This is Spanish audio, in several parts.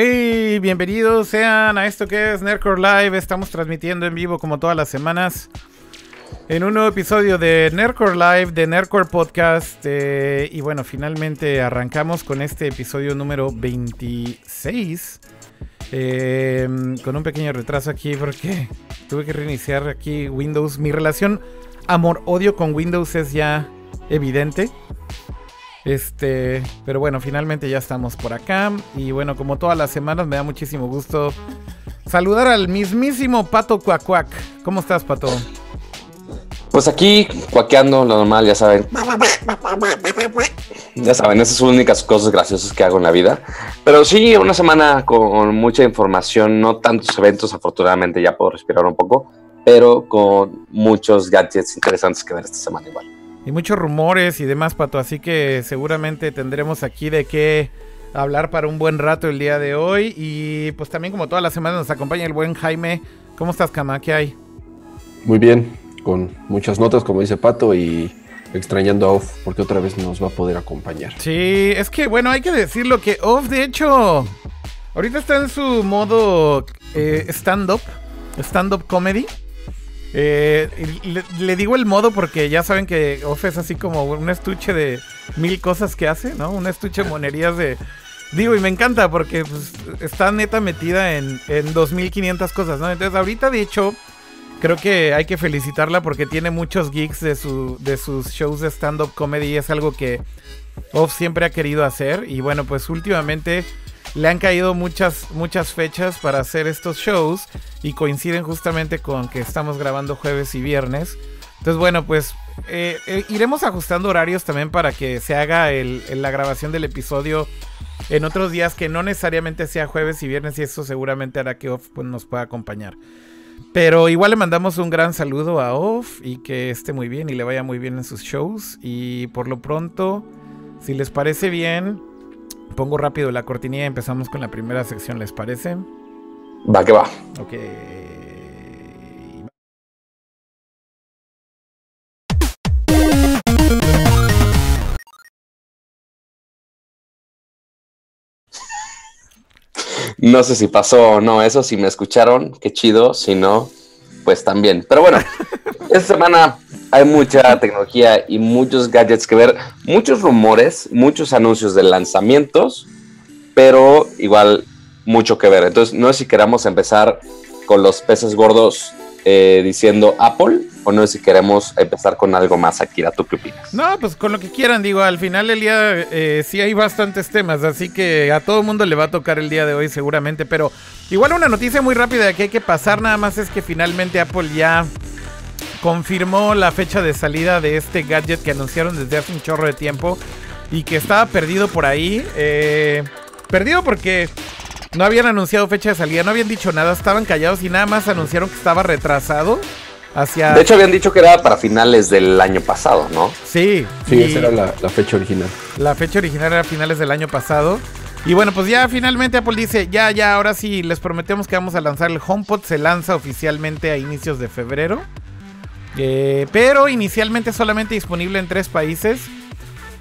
Hey, bienvenidos sean a esto que es Nerdcore Live. Estamos transmitiendo en vivo como todas las semanas en un nuevo episodio de Nerdcore Live, de Nerdcore Podcast. eh, y bueno, finalmente arrancamos con este episodio número 26. eh, con un pequeño retraso aquí porque tuve que reiniciar aquí Windows. Mi relación amor-odio con Windows es ya evidente. Este, pero bueno, finalmente ya estamos por acá. Y bueno, como todas las semanas, me da muchísimo gusto saludar al mismísimo Pato Cuacuac. ¿Cómo estás, Pato? Pues aquí, cuaqueando, lo normal, ya saben. Ya saben, esas son las únicas cosas graciosas que hago en la vida. Pero sí, una semana con mucha información, no tantos eventos, afortunadamente ya puedo respirar un poco, pero con muchos gadgets interesantes que ver esta semana igual. Y muchos rumores y demás, Pato. Así que seguramente tendremos aquí de qué hablar para un buen rato el día de hoy. Y pues también como todas las semanas nos acompaña el buen Jaime. ¿Cómo estás, Cama? ¿Qué hay? Muy bien, con muchas notas, como dice Pato, y extrañando a Off, porque otra vez nos va a poder acompañar. Sí, es que bueno, hay que decirlo que Off, de hecho, ahorita está en su modo eh, stand-up, stand-up comedy. Eh, le digo el modo porque ya saben que Off es así como un estuche de mil cosas que hace, ¿no? Un estuche de monerías de... Digo, y me encanta porque pues, está neta metida en, en 2500 cosas, ¿no? Entonces ahorita de hecho creo que hay que felicitarla porque tiene muchos geeks de, su, de sus shows de stand-up comedy. Es algo que Off siempre ha querido hacer. Y bueno, pues últimamente le han caído muchas, muchas fechas para hacer estos shows. Y coinciden justamente con que estamos grabando jueves y viernes. Entonces, bueno, pues eh, eh, iremos ajustando horarios también para que se haga el- la grabación del episodio en otros días que no necesariamente sea jueves y viernes. Y eso seguramente hará que Off pues, nos pueda acompañar. Pero igual le mandamos un gran saludo a Off y que esté muy bien y le vaya muy bien en sus shows. Y por lo pronto, si les parece bien, pongo rápido la cortinilla y empezamos con la primera sección, ¿les parece? Va que va. Ok. No sé si pasó o no eso, si me escucharon, qué chido, si no, pues también. Pero bueno, esta semana hay mucha tecnología y muchos gadgets que ver, muchos rumores, muchos anuncios de lanzamientos, pero igual mucho que ver. Entonces, no sé si queramos empezar con los peces gordos eh, diciendo Apple o no sé si queremos empezar con algo más, Akira, ¿tú qué opinas? No, pues con lo que quieran, digo, al final del día eh, sí hay bastantes temas, así que a todo mundo le va a tocar el día de hoy seguramente, pero igual una noticia muy rápida que hay que pasar nada más es que finalmente Apple ya confirmó la fecha de salida de este gadget que anunciaron desde hace un chorro de tiempo y que estaba perdido por ahí. eh, perdido porque no habían anunciado fecha de salida, no habían dicho nada, estaban callados y nada más anunciaron que estaba retrasado hacia... De hecho, habían dicho que era para finales del año pasado, ¿no? sí, Sí, esa era la, la fecha original. La fecha original era a finales del año pasado. Y bueno, pues ya finalmente Apple dice, ya, ya, ahora sí, les prometemos que vamos a lanzar el HomePod. Se lanza oficialmente a inicios de febrero. Eh, pero inicialmente solamente disponible en tres países.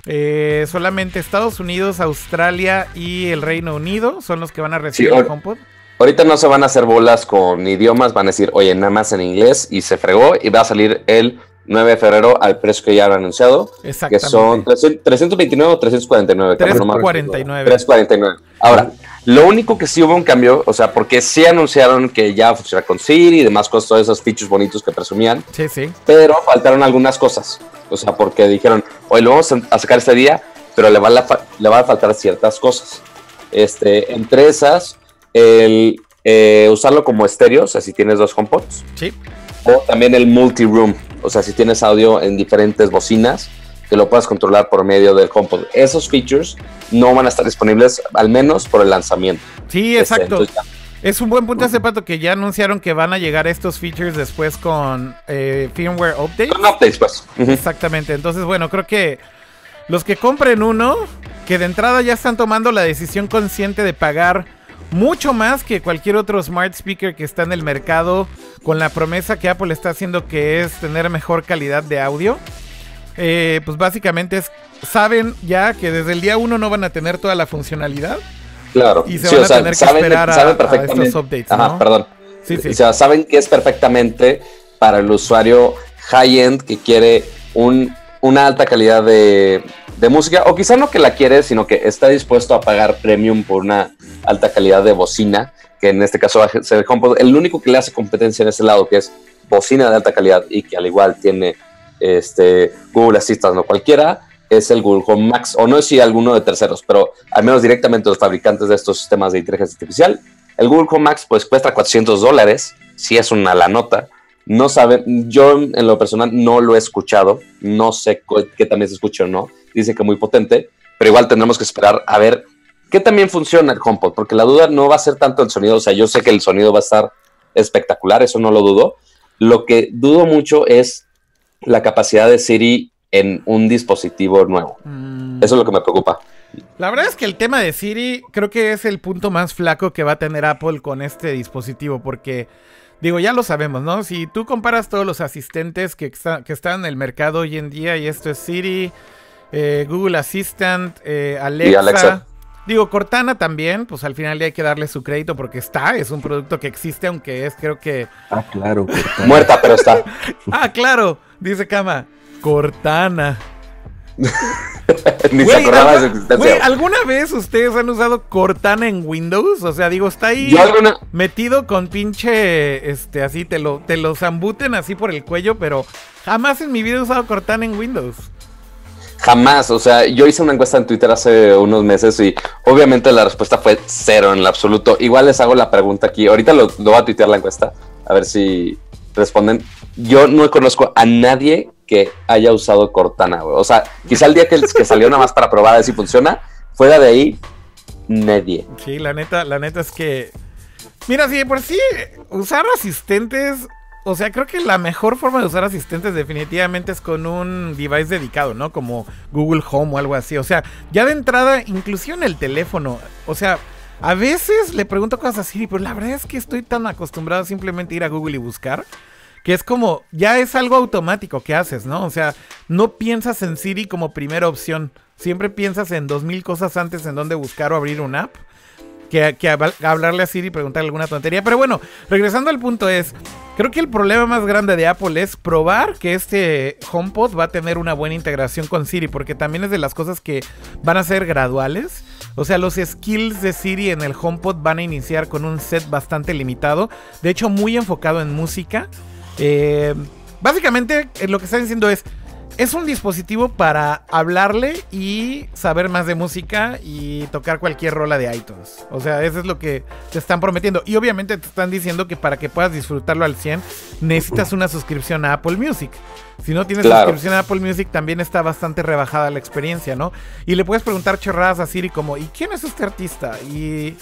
Eh, solamente Estados Unidos, Australia y el Reino Unido son los que van a recibir Sí, el HomePod. Ahorita no se van a hacer bolas con idiomas, van a decir, oye, nada más en inglés y se fregó y va a salir el 9 de febrero al precio que ya han anunciado, que son 300 329 o 349. cabrón, no me acuerdo. 349. 349. Ahora, lo único que sí hubo un cambio, o sea, porque sí anunciaron que ya funciona con Siri y demás cosas, todos esos features bonitos que presumían, Sí, sí. pero faltaron algunas cosas. O sea, porque dijeron, hoy lo vamos a sacar este día, pero le va, a fa- le va a faltar ciertas cosas. Este, entre esas, el eh, usarlo como estéreo, o sea, si tienes dos HomePods, Sí. o también el multi-room, o sea, si tienes audio en diferentes bocinas, que lo puedas controlar por medio del HomePod. Esos features no van a estar disponibles, al menos por el lanzamiento. Sí, Este, exacto. Es un buen punto ese pato que ya anunciaron que van a llegar estos features después con eh, firmware update. Con updates, pues. Exactamente. Entonces, bueno, creo que los que compren uno, que de entrada ya están tomando la decisión consciente de pagar mucho más que cualquier otro smart speaker que está en el mercado, con la promesa que Apple está haciendo que es tener mejor calidad de audio. Eh, pues básicamente es, saben ya que desde el día uno no van a tener toda la funcionalidad, Claro. Y se van a tener que esperar a, estos updates, Ajá, perdón. Sí, sí. O sea, saben que es perfectamente para el usuario high-end que quiere un, una alta calidad de, de música, o quizá no que la quiere, sino que está dispuesto a pagar premium por una alta calidad de bocina, que en este caso va a ser el único que le hace competencia en ese lado, que es bocina de alta calidad y que al igual tiene este, Google Assistant o cualquiera, es el Google Home Max, o no es si alguno de terceros, pero al menos directamente los fabricantes de estos sistemas de inteligencia artificial. El Google Home Max pues cuesta 400 dólares, si es una la nota. No sabe, yo en lo personal no lo he escuchado, no sé qué también se escucha o no, dice que muy potente, pero igual tendremos que esperar a ver qué también funciona el HomePod, porque la duda no va a ser tanto el sonido, o sea, yo sé que el sonido va a estar espectacular, eso no lo dudo. Lo que dudo mucho es la capacidad de Siri en un dispositivo nuevo. Mm. Eso es lo que me preocupa. La verdad es que el tema de Siri creo que es el punto más flaco que va a tener Apple con este dispositivo, porque digo, ya lo sabemos, ¿no? Si tú comparas todos los asistentes que, que están en el mercado hoy en día, y esto es Siri, eh, Google Assistant, eh, Alexa, Digo, Cortana también, pues al final hay que darle su crédito porque está, es un producto que existe, aunque es, creo que. Ah, claro, Muerta, pero está. ah, claro, dice Kama. Cortana. Ni se acordaba de su existencia. ¿Alguna vez ustedes han usado Cortana en Windows? O sea, digo, está ahí metido con pinche, este, así, te lo, te lo zambuten así por el cuello, pero jamás en mi vida he usado Cortana en Windows. Jamás, o sea, yo hice una encuesta en Twitter hace unos meses y obviamente la respuesta fue cero en lo absoluto. Igual les hago la pregunta aquí, ahorita lo, voy a tuitear la encuesta, a ver si responden. Yo no conozco a nadie que haya usado Cortana, güey. O sea, quizá el día que, salió nada más para probar a ver si funciona, fuera de ahí, nadie. Sí, la neta, la neta es que... Mira, si por sí usar asistentes o sea, creo que la mejor forma de usar asistentes definitivamente es con un device dedicado, ¿no? Como Google Home o algo así. O sea, ya de entrada, inclusive en el teléfono. O sea, a veces le pregunto cosas a Siri, pero la verdad es que estoy tan acostumbrado a simplemente ir a Google y buscar. Que es como, ya es algo automático que haces, ¿no? O sea, no piensas en Siri como primera opción. Siempre piensas en dos mil cosas antes en donde buscar o abrir una app que, hablarle a Siri y preguntarle alguna tontería. Pero bueno, regresando al punto es, creo que el problema más grande de Apple es probar que este HomePod va a tener una buena integración con Siri, porque también es de las cosas que van a ser graduales. O sea, los skills de Siri en el HomePod van a iniciar con un set bastante limitado, de hecho muy enfocado en música. Eh, básicamente eh, lo que están diciendo es, es un dispositivo para hablarle y saber más de música y tocar cualquier rola de iTunes. O sea, eso es lo que te están prometiendo. Y obviamente te están diciendo que para que puedas disfrutarlo al 100 necesitas una suscripción a Apple Music. Si no tienes suscripción a Apple Music también está bastante rebajada la experiencia, ¿no? Y le puedes preguntar chorradas a Siri como, ¿y quién es este artista? Y...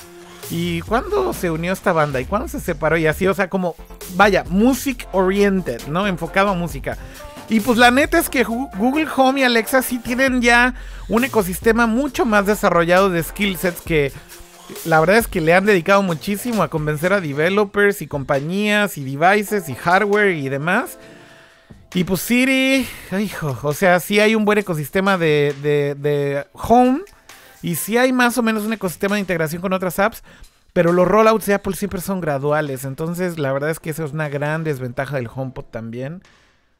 ¿Y cuándo se unió esta banda? ¿Y cuándo se separó? Y así, o sea, como, vaya, music oriented, ¿no? Enfocado a música. Y pues la neta es que Google Home y Alexa sí tienen ya un ecosistema mucho más desarrollado de skill sets que la verdad es que le han dedicado muchísimo a convencer a developers y compañías y devices y hardware y demás. Y pues Siri, hijo, o sea, sí hay un buen ecosistema de, de, home y sí hay más o menos un ecosistema de integración con otras apps, pero los rollouts de Apple siempre son graduales. Entonces, la verdad es que esa es una gran desventaja del HomePod también.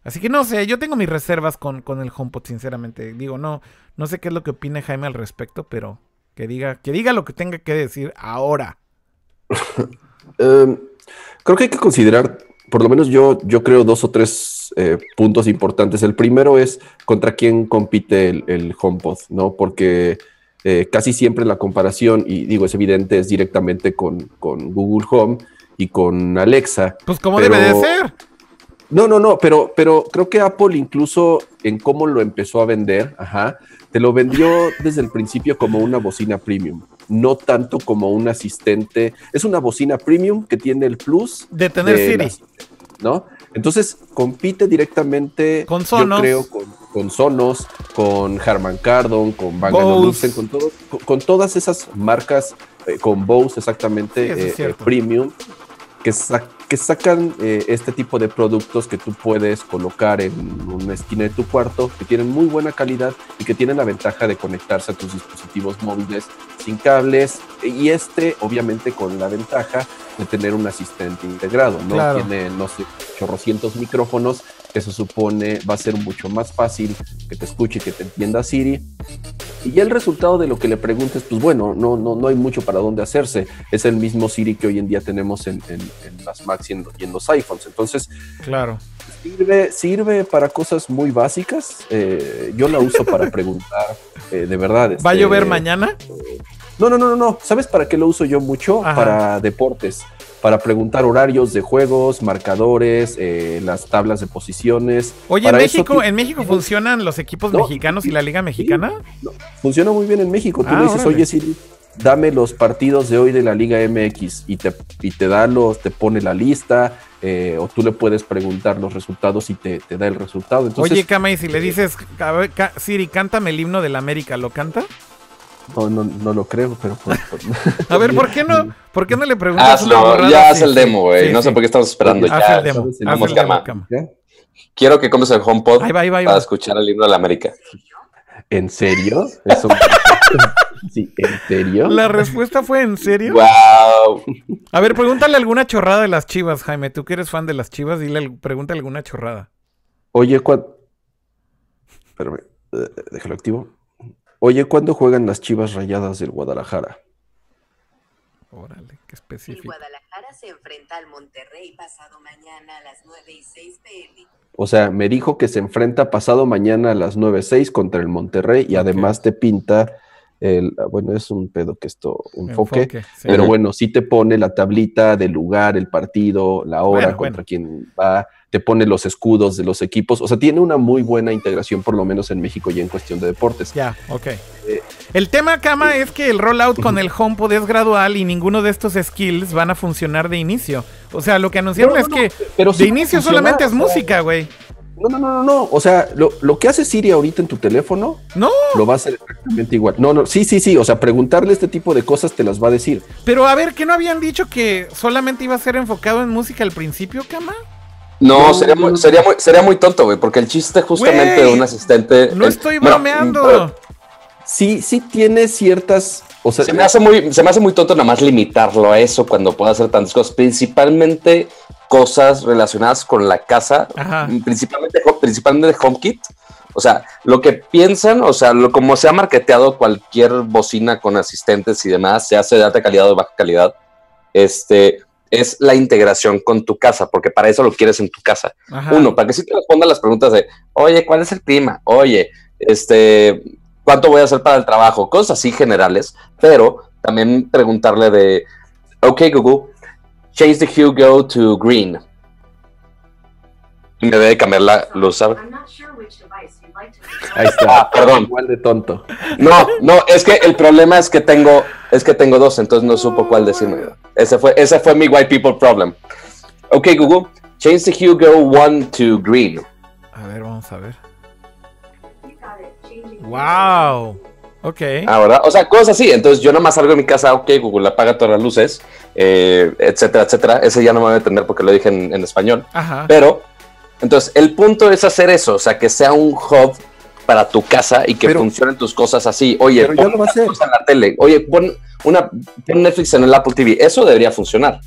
Así que no sé, yo tengo mis reservas con, con el HomePod, sinceramente. Digo, no, no sé qué es lo que opine Jaime al respecto, pero que diga, que diga lo que tenga que decir ahora. Em, creo que hay que considerar, por lo menos yo, yo creo dos o tres eh, puntos importantes. El primero es contra quién compite el, HomePod, ¿no? Porque eh, casi siempre la comparación, y digo, es evidente, es directamente con, con Google Home y con Alexa. Pues como debe de ser. No, no, no, pero, pero creo que Apple incluso en cómo lo empezó a vender, ajá, te lo vendió desde el principio como una bocina premium, no tanto como un asistente. Es una bocina premium que tiene el plus de tener Siri, ¿no? Entonces compite directamente, con Sonos, yo creo, con, Sonos, con Harman Kardon, con Bang Olufsen, con, todo, con, todas esas marcas, eh, con Bose exactamente, eh, eh, premium, que, que sacan eh, este tipo de productos que tú puedes colocar en una esquina de tu cuarto, que tienen muy buena calidad y que tienen la ventaja de conectarse a tus dispositivos móviles sin cables, y este obviamente con la ventaja de tener un asistente integrado, ¿no? Claro. Tiene, no sé, chorrocientos micrófonos, se supone va a ser mucho más fácil que te escuche, que te entienda Siri. Y ya el resultado de lo que le preguntes, pues bueno, no, no, no hay mucho para dónde hacerse. Es el mismo Siri que hoy en día tenemos en, en- en las Macs y en, y en los iPhones. Entonces, Claro. sirve, sirve para cosas muy básicas. Eh, yo la uso para preguntar, eh, de verdad. ¿Va a este, llover mañana? No, no, no, no, no. ¿Sabes para qué lo uso yo mucho? Ajá. Para deportes. Para preguntar horarios de juegos, marcadores, eh, las tablas de posiciones. Oye, en Para México, en México funcionan los equipos No. mexicanos y la Liga Mexicana. Funciona muy bien en México. Tú Ah, le dices, órale. oye, Siri, dame los partidos de hoy de la Liga MX y te, y te da los, te pone la lista, eh, o tú le puedes preguntar los resultados y te, te da el resultado. Entonces, Oye, Kama, y si le dices, ver, Ca- Siri, cántame el himno de la América, ¿lo canta? No, no, no lo creo, pero pues, pues, A ver, ¿por qué no? ¿Por qué no le preguntas Hazlo, ya haz Sí, el demo, güey. sí, no sé por qué estamos esperando Haz ya. el demo, haz vamos, el demo. Quiero que compres el HomePod Ahí va, ahí va, ahí para escuchar el himno de la América. ¿En serio? Eso- sí, ¿en serio? La respuesta fue en serio. ¡Wow! A ver, pregúntale alguna chorrada de las chivas, Jaime. Tú que eres fan de las chivas, dile, al- pregúntale alguna chorrada. Oye, ¿cuándo? Espérame, eh, déjalo activo. Oye, ¿cuándo juegan las chivas rayadas del Guadalajara? Órale, qué El específico. Guadalajara se enfrenta al Monterrey pasado mañana a las 9 y 6 pm. O sea, me dijo que se enfrenta pasado mañana a las 9.06 contra el Monterrey y además te pinta el. ah, Bueno, es un pedo que esto enfoque. Enfoque, sí. Pero bueno, sí te pone la tablita del lugar, el partido, la hora Bueno, contra bueno. quién va, te pone los escudos de los equipos. O sea, tiene una muy buena integración, por lo menos en México y en cuestión de deportes. Ya, ok. El tema, Kama, es que el rollout con el HomePod es gradual y ninguno de estos skills van a funcionar de inicio. O sea, lo que anunciaron No, no, es no, que pero de sí inicio funciona, solamente es o sea, música, güey. No, no, no, no, no. O sea, lo, lo que hace Siri ahorita en tu teléfono No, lo va a hacer exactamente igual. No, no, sí, sí, sí. O sea, preguntarle este tipo de cosas te las va a decir. pero a ver, ¿que no habían dicho que solamente iba a ser enfocado en música al principio, Kama? No, No, sería, muy, sería, muy, sería muy tonto, güey, porque el chiste justamente de un asistente... No el- estoy bromeando. Sí, sí tiene ciertas. O sea, se, me hace muy, se me hace muy tonto nada más limitarlo a eso cuando puede hacer tantas cosas, principalmente cosas relacionadas con la casa, Ajá. principalmente, principalmente HomeKit. O sea, lo que piensan, o sea, lo, como se ha marketeado cualquier bocina con asistentes y demás, se hace de alta calidad o de baja calidad, este, es la integración con tu casa, porque para eso lo quieres en tu casa. Ajá. Uno, para que sí te responda las preguntas de, oye, ¿cuál es el clima? Oye, este, ¿cuánto voy a hacer para el trabajo? Cosas así generales, pero también preguntarle de, ok, Google, change the hue go to green. Y me debe cambiar la luz, ¿sabes? ahí está. Ah, perdón. Igual de tonto. No, no, es que el problema es que tengo, es que tengo dos, entonces no supo cuál decirme. Ese fue, ese fue mi white people problem. Ok, Google, change the hue go one to green. A ver, vamos a ver. Wow. Ok. Ahora, o sea, cosas así. Entonces yo nomás salgo de mi casa, ok, Google apaga todas las luces, eh, etcétera, etcétera. Ese ya no me voy a entender porque lo dije en, en español. Ajá. Pero, entonces, el punto es hacer eso, o sea, que sea un hub para tu casa y que Pero- funcionen tus cosas así. Oye, pon lo en la tele. Oye, pon, una, pon Netflix en el Apple TV. Eso debería funcionar.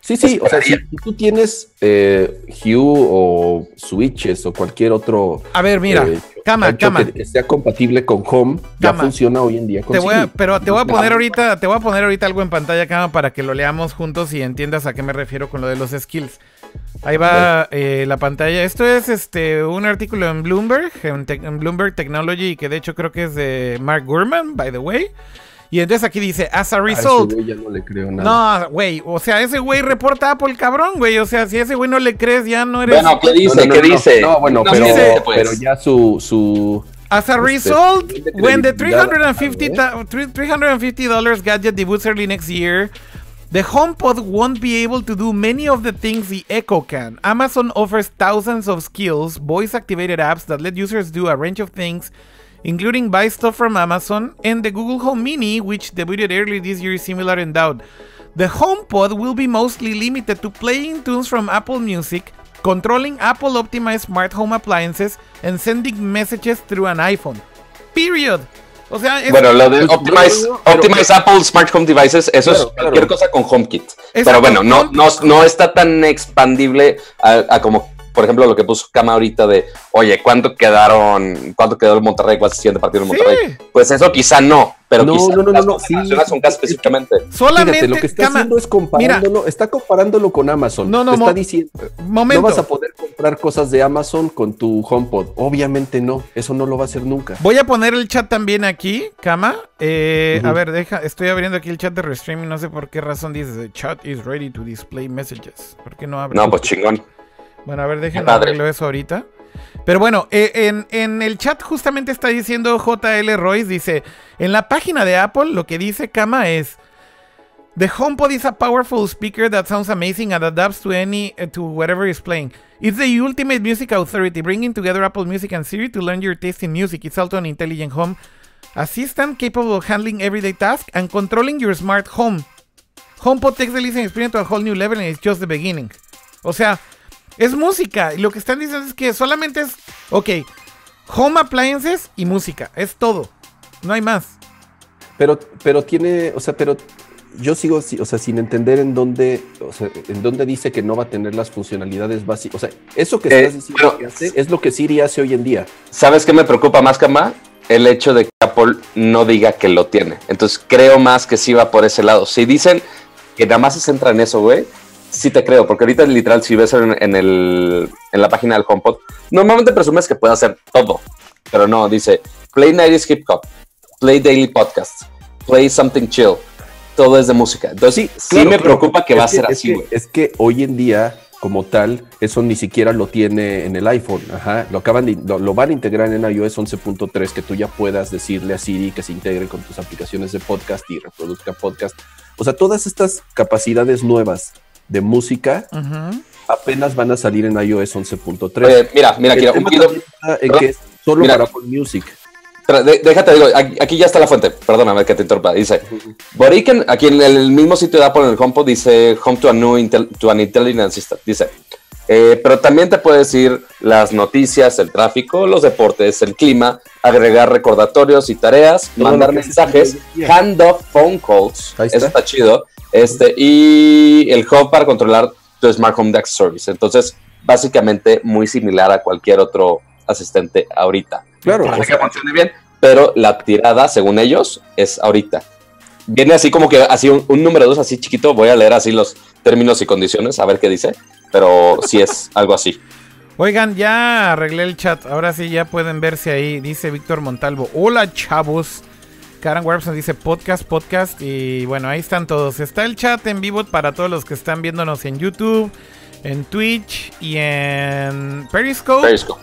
Sí, sí, o sea, si, tú tienes eh, Hue o Switches o cualquier otro. A ver, mira. eh, Cama, cama. Que, sea compatible con Home, ya funciona hoy en día con Te voy a, pero te voy a poner ahorita, te voy a poner ahorita algo en pantalla, Cama, para que lo leamos juntos y entiendas a qué me refiero con lo de los skills. Ahí va eh, la pantalla. Esto es este un artículo en Bloomberg, en, en Bloomberg Technology, que de hecho creo que es de Mark Gurman, by the way. Y entonces aquí dice, as a A ese result, güey ya no le creo nada. No, güey, o sea, ese güey reporta Apple, cabrón, güey. O sea, si a ese güey no le crees, ya no eres. Bueno, ¿qué dice? no, no, ¿Qué no. dice? No, bueno, No pero, dice, pues. pero ya su, su As a Este, result, when the credibilidad, 350 $350 gadget debuts early next year, the HomePod won't be able to do many of the things the Echo can. Amazon offers thousands of skills, voice activated apps that let users do a range of things, including buy stuff from Amazon, and the Google Home Mini, which debuted early this year, is similar endowed. The HomePod will be mostly limited to playing tunes from Apple Music, controlling Apple optimized smart home appliances, and sending messages through an iPhone. Period. O sea, es, Bueno, lo de Pues, Optimize, Apple Smart Home Devices, eso Claro, es cualquier claro. cosa con HomeKit. Exacto, Pero bueno, no, no, no está tan expandible a, a como, por ejemplo, lo que puso Cama ahorita de, oye, ¿cuánto quedaron, cuánto quedó el Monterrey? ¿Cuál es el siguiente partido en Sí. Monterrey? Pues eso quizá no, pero No, quizá no, no, no, no, sí. casa específicamente. solamente. Fíjate, lo que está Cama, haciendo es comparándolo, está comparándolo con Amazon. No, no, mo- está diciendo, momento. no vas a poder comprar cosas de Amazon con tu HomePod. Obviamente no, eso no lo va a hacer nunca. Voy a poner el chat también aquí, Cama. Eh, A ver, deja, estoy abriendo aquí el chat de Restream y no sé por qué razón dice the chat is ready to display messages. ¿Por qué no abre? No, pues chingón. Bueno, a ver, déjenme arreglo eso ahorita. Pero bueno, eh, en, en el chat justamente está diciendo JL Royce, dice, en la página de Apple lo que dice Kama es, The HomePod is a powerful speaker that sounds amazing and adapts to any uh, to whatever is playing. It's the ultimate music authority, bringing together Apple Music and Siri to learn your taste in music. It's also an intelligent home assistant capable of handling everyday tasks and controlling your smart home. HomePod takes the listening experience to a whole new level and it's just the beginning. O sea, es música. Y lo que están diciendo es que solamente es, ok, home appliances y música. Es todo. No hay más. Pero, pero tiene, o sea, pero yo sigo, si- o sea, sin entender en dónde, o sea, en dónde dice que no va a tener las funcionalidades básicas. O sea, eso que Eh, estás diciendo pero- que hace es lo que Siri hace hoy en día. ¿Sabes qué me preocupa más, Cama? El hecho de que Apple no diga que lo tiene. Entonces creo más que sí va por ese lado. Si dicen que nada más se centra en eso, güey, sí te creo. Porque ahorita literal, si ves en, en el, en la página del HomePod, normalmente presumes que puede hacer todo. Pero no, dice, play 90s hip hop, play daily podcast, play something chill. Todo es de música. Entonces sí, claro, me claro. preocupa que va a Es ser es así, que- güey. Es que hoy en día, como tal, eso ni siquiera lo tiene en el iPhone. Ajá. Lo acaban de, lo, lo van a integrar en iOS 11.3, que tú ya puedas decirle a Siri que se integre con tus aplicaciones de podcast y reproduzca podcast. O sea, todas estas capacidades nuevas de música apenas van a salir en iOS 11.3. Oye, mira, mira, El que es solo Mira. para Apple Music. De- déjate, digo, aquí, aquí ya está la fuente. Perdóname que te interrumpa. Dice, Boriken, aquí en el mismo sitio de Apple en el HomePod dice Home to, a new intel- to an Intelligent Assistant. Dice, eh, pero también te puede decir las noticias, el tráfico, los deportes, el clima, agregar recordatorios y tareas, Todo mandar mensajes, hand-off phone calls. Eso está chido. Este, y el hub para controlar tu Smart Home Desk Service. Entonces, básicamente muy similar a cualquier otro asistente ahorita Claro, para o que funcione bien, pero la tirada, según ellos, es ahorita. Viene así como que así un, un número dos así chiquito, voy a leer así los términos y condiciones, a ver qué dice, pero sí es algo así. Oigan, ya arreglé el chat. Ahora sí ya pueden verse ahí. Dice Víctor Montalvo. Hola, chavos. Karen Webson dice podcast, podcast. Y bueno, ahí están todos. Está el chat en vivo para todos los que están viéndonos en YouTube, en Twitch y en Periscope. Periscope.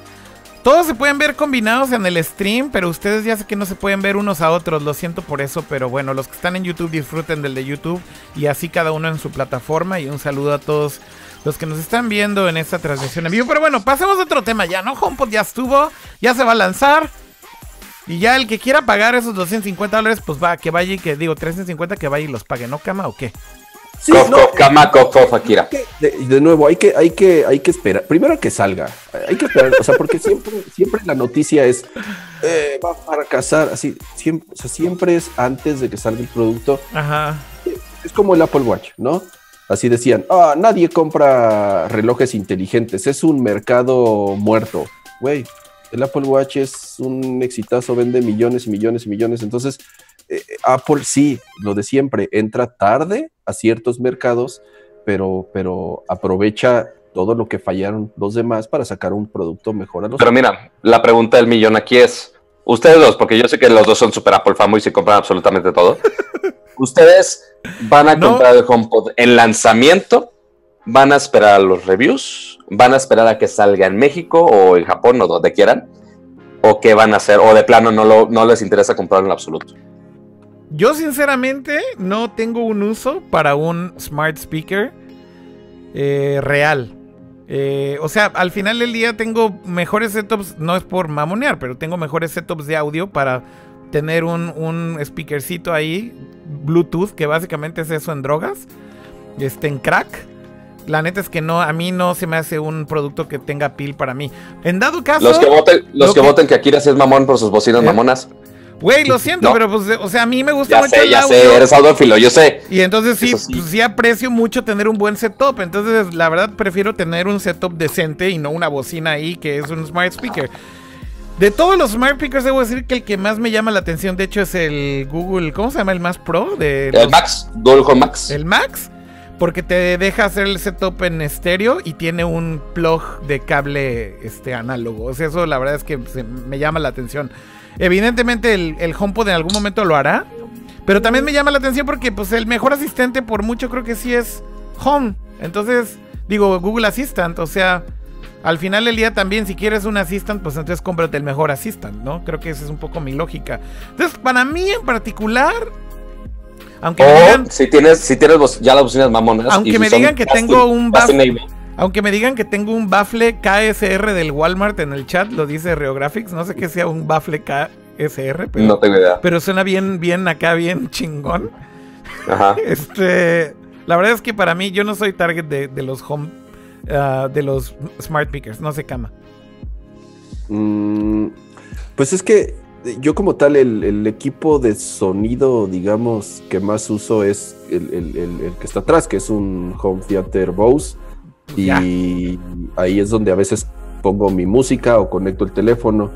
Todos se pueden ver combinados en el stream, pero ustedes ya sé que no se pueden ver unos a otros, lo siento por eso, pero bueno, los que están en YouTube disfruten del de YouTube y así cada uno en su plataforma y un saludo a todos los que nos están viendo en esta transmisión en vivo. Pero bueno, pasemos a otro tema ya, ¿no? HomePod ya estuvo, ya se va a lanzar y ya el que quiera pagar esos 250 dólares, pues va, que vaya y que digo 350 que vaya y los pague, ¿no, Cama o qué? sí, Cof, no, cof, Kama, cof, cof, Akira. que- de, de nuevo, hay que, hay que, hay que esperar. Primero que salga. Hay que esperar. O sea, porque siempre, siempre la noticia es eh, va a fracasar. Así, siempre, o sea, siempre es antes de que salga el producto. Ajá. Es como el Apple Watch, ¿no? Así decían, ah, nadie compra relojes inteligentes, es un mercado muerto. Güey, el Apple Watch es un exitazo, vende millones y millones y millones. Entonces, eh, Apple sí, lo de siempre, entra tarde a ciertos mercados, pero, pero aprovecha todo lo que fallaron los demás para sacar un producto mejor a los Pero mira, la pregunta del millón aquí es, ustedes dos, porque yo sé que los dos son super Apple fanboys y compran absolutamente todo. ¿Ustedes van a No. comprar el HomePod en lanzamiento? ¿Van a esperar a los reviews? ¿Van a esperar a que salga en México o en Japón o donde quieran? ¿O qué van a hacer? ¿O de plano no, les interesa comprarlo en absoluto? Yo sinceramente no tengo un uso para un smart speaker eh, real. Eh, o sea, al final del día tengo mejores setups, no es por mamonear, pero tengo mejores setups de audio para tener un, un speakercito ahí, Bluetooth, que básicamente es eso en drogas, este, en crack. La neta es que no, a mí no se me hace un producto que tenga pil para mí. En dado caso... Los que voten, los lo que que- voten que Akira sí es mamón por sus bocinas ¿Eh? mamonas. Güey, lo siento, No. pero pues, o sea, a mí me gusta Ya mucho sé, el ya audio. sé, eres audófilo, yo sé. Y entonces sí, sí. pues, sí aprecio mucho tener un buen setup. Entonces, la verdad, prefiero tener un setup decente y no una bocina ahí que es un smart speaker. De todos los smart speakers, debo decir que el que más me llama la atención, de hecho, es el Google, ¿cómo se llama? El más pro de El los- Max, Dual Home Max. el Max, porque te deja hacer el setup en estéreo y tiene un plug de cable este, análogo. O sea, eso la verdad es que me llama la atención. Evidentemente el, el HomePod en algún momento lo hará, pero también me llama la atención porque pues el mejor asistente por mucho creo que sí es Home. Entonces, digo, Google Assistant, o sea, al final del día también si quieres un Assistant, pues entonces cómprate el mejor Assistant, ¿no? Creo que esa es un poco mi lógica. Entonces, para mí en particular, aunque me digan- si tienes, si tienes ya las bocinas mamonas. Aunque y si me digan que tengo un made. Aunque me digan que tengo un bafle KSR del Walmart en el chat, lo dice Reographics, no sé qué sea un bafle KSR, pero, No tengo idea. pero suena bien, bien acá, bien chingón. Ajá. Este, la verdad es que para mí yo no soy target de, de los home, ah, de los smart speakers, no sé cama. Mm, pues es que yo como tal, el, el equipo de sonido, digamos, que más uso es el, el- que está atrás, que es un Home Theater Bose. Y ahí es donde a veces pongo mi música o conecto el teléfono.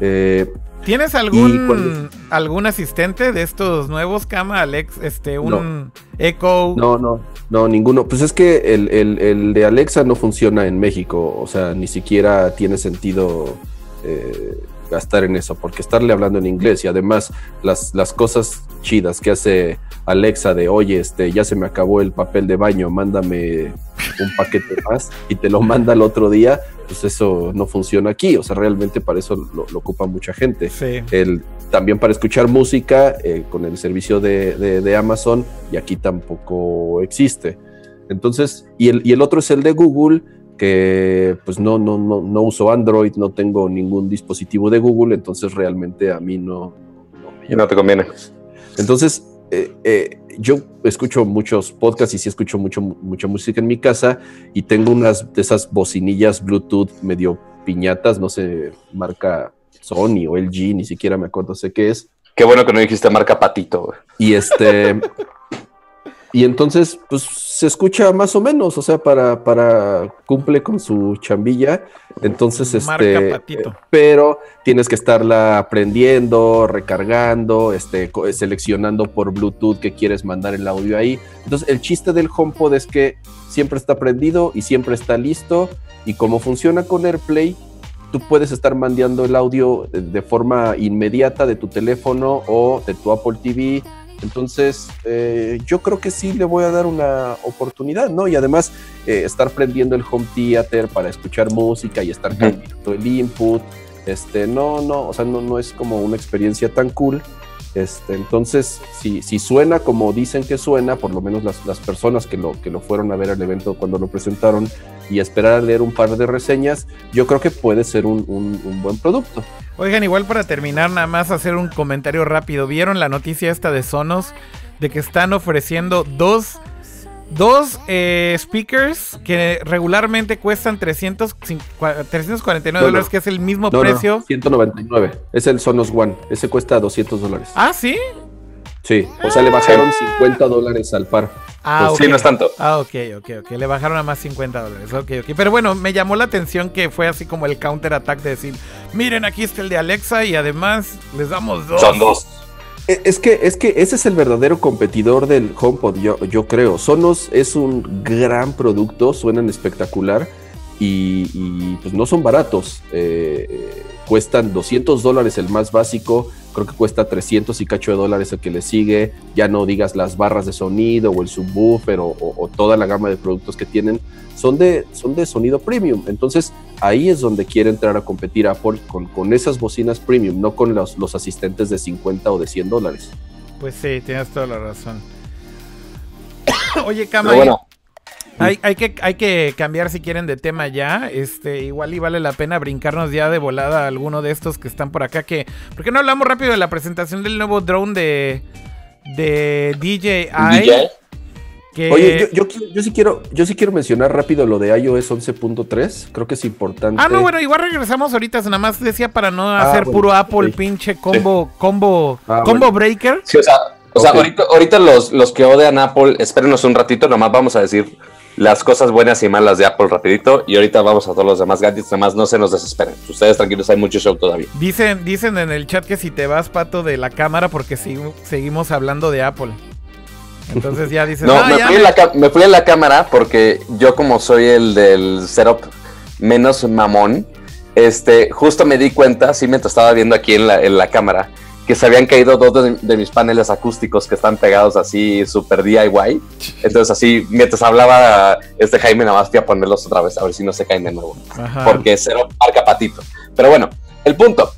Eh, ¿Tienes algún algún asistente de estos nuevos cama, Alex? Este, un Echo. no, no, no, ninguno. Pues es que el, el- el de Alexa no funciona en México. O sea, ni siquiera tiene sentido eh, gastar en eso, porque estarle hablando en inglés y además las, las cosas chidas que hace Alexa de, oye, este, ya se me acabó el papel de baño, mándame un paquete más y te lo manda el otro día, pues eso no funciona aquí. O sea, realmente para eso lo, lo ocupa mucha gente. Sí. El, también para escuchar música eh, con el servicio de, de- de Amazon y aquí tampoco existe. Entonces, y el, y el otro es el de Google, que pues no, no, no, no uso Android, no tengo ningún dispositivo de Google, entonces realmente a mí no, no me no te conviene. entonces, eh, eh, yo escucho muchos podcasts y sí escucho mucho, mucha música en mi casa y tengo unas de esas bocinillas Bluetooth medio piñatas, no sé, marca Sony o LG, ni siquiera me acuerdo sé qué es. Qué bueno que no dijiste marca patito. Y este. y entonces, pues se escucha más o menos, o sea, para, para cumple con su chambilla. Entonces, Marca este. patito. Pero tienes que estarla aprendiendo, recargando, este, seleccionando por Bluetooth que quieres mandar el audio ahí. Entonces, el chiste del HomePod es que siempre está prendido y siempre está listo. Y como funciona con AirPlay, tú puedes estar mandando el audio de forma inmediata de tu teléfono o de tu Apple TV. Entonces, eh, yo creo que sí le voy a dar una oportunidad, ¿no? Y además, eh, estar prendiendo el home theater para escuchar música y estar cambiando el input, este, no, no, o sea, no, no es como una experiencia tan cool. Este, entonces, si, si suena como dicen que suena, por lo menos las, personas que lo, que lo fueron a ver al evento cuando lo presentaron y esperar a leer un par de reseñas, yo creo que puede ser un- un buen producto. Oigan, igual para terminar, nada más hacer un comentario rápido. ¿Vieron la noticia esta de Sonos? De que están ofreciendo dos, dos eh, speakers que regularmente cuestan 300, 349 No, no. dólares, que es el mismo No, no, precio. 199. Es el Sonos One. Ese cuesta 200 dólares. Ah, ¿sí? Sí, o sea, le bajaron 50 dólares al par. Ah, Pues sí, ok. no es tanto. Ah, ok, ok, ok. Le bajaron a más 50 dólares. Ok, ok. Pero bueno, me llamó la atención que fue así como el counter attack de decir, miren, aquí está el de Alexa y además les damos dos. Son dos. E- Es que, es que ese es el verdadero competidor del HomePod, yo, yo creo. Sonos es un gran producto, suenan espectacular y, y, pues no son baratos. Eh, eh, cuestan 200 dólares el más básico, creo que cuesta 300 y cacho de dólares el que le sigue. Ya no digas las barras de sonido o el subwoofer o, o- o toda la gama de productos que tienen. Son de, son de sonido premium. Entonces ahí es donde quiere entrar a competir Apple con, con esas bocinas premium, no con los, los asistentes de 50 o de 100 dólares. Pues sí, tienes toda la razón. Oye, Cama, bueno, hay, hay que, hay que cambiar si quieren de tema ya. Este, igual y vale la pena brincarnos ya de volada a alguno de estos que están por acá. Que, ¿Por qué no hablamos rápido de la presentación del nuevo drone de, de DJI? DJ. Que... Oye, yo, yo, quiero- yo sí quiero, yo sí quiero mencionar rápido lo de iOS 11.3. Creo que es importante. Ah, no, bueno, igual regresamos ahorita. Nada más decía para no Ah, hacer bueno, puro Apple, pinche combo, combo, Ah, combo bueno. breaker. Sí, o sea, o sea ahorita los, los que odian Apple, espérenos un ratito, nomás vamos a decir las cosas buenas y malas de Apple rapidito y ahorita vamos a todos los demás gadgets, nomás no se nos desesperen. Ustedes tranquilos, hay mucho show todavía. Dicen, dicen en el chat que si te vas, pato, de la cámara porque sigu- seguimos hablando de Apple. Entonces ya dices, No, "Ah, me, ya fui en la, ca- me fui en la cámara porque yo como soy el del setup menos mamón, este, justo me di cuenta, sí mientras estaba viendo aquí en la, en la cámara, que se habían caído dos de, de mis paneles acústicos que están pegados así super DIY. Entonces así, mientras hablaba este Jaime, nada más fui a ponerlos otra vez, a ver si no se caen de nuevo. Ajá. Porque cero marca patito. Pero bueno, el punto.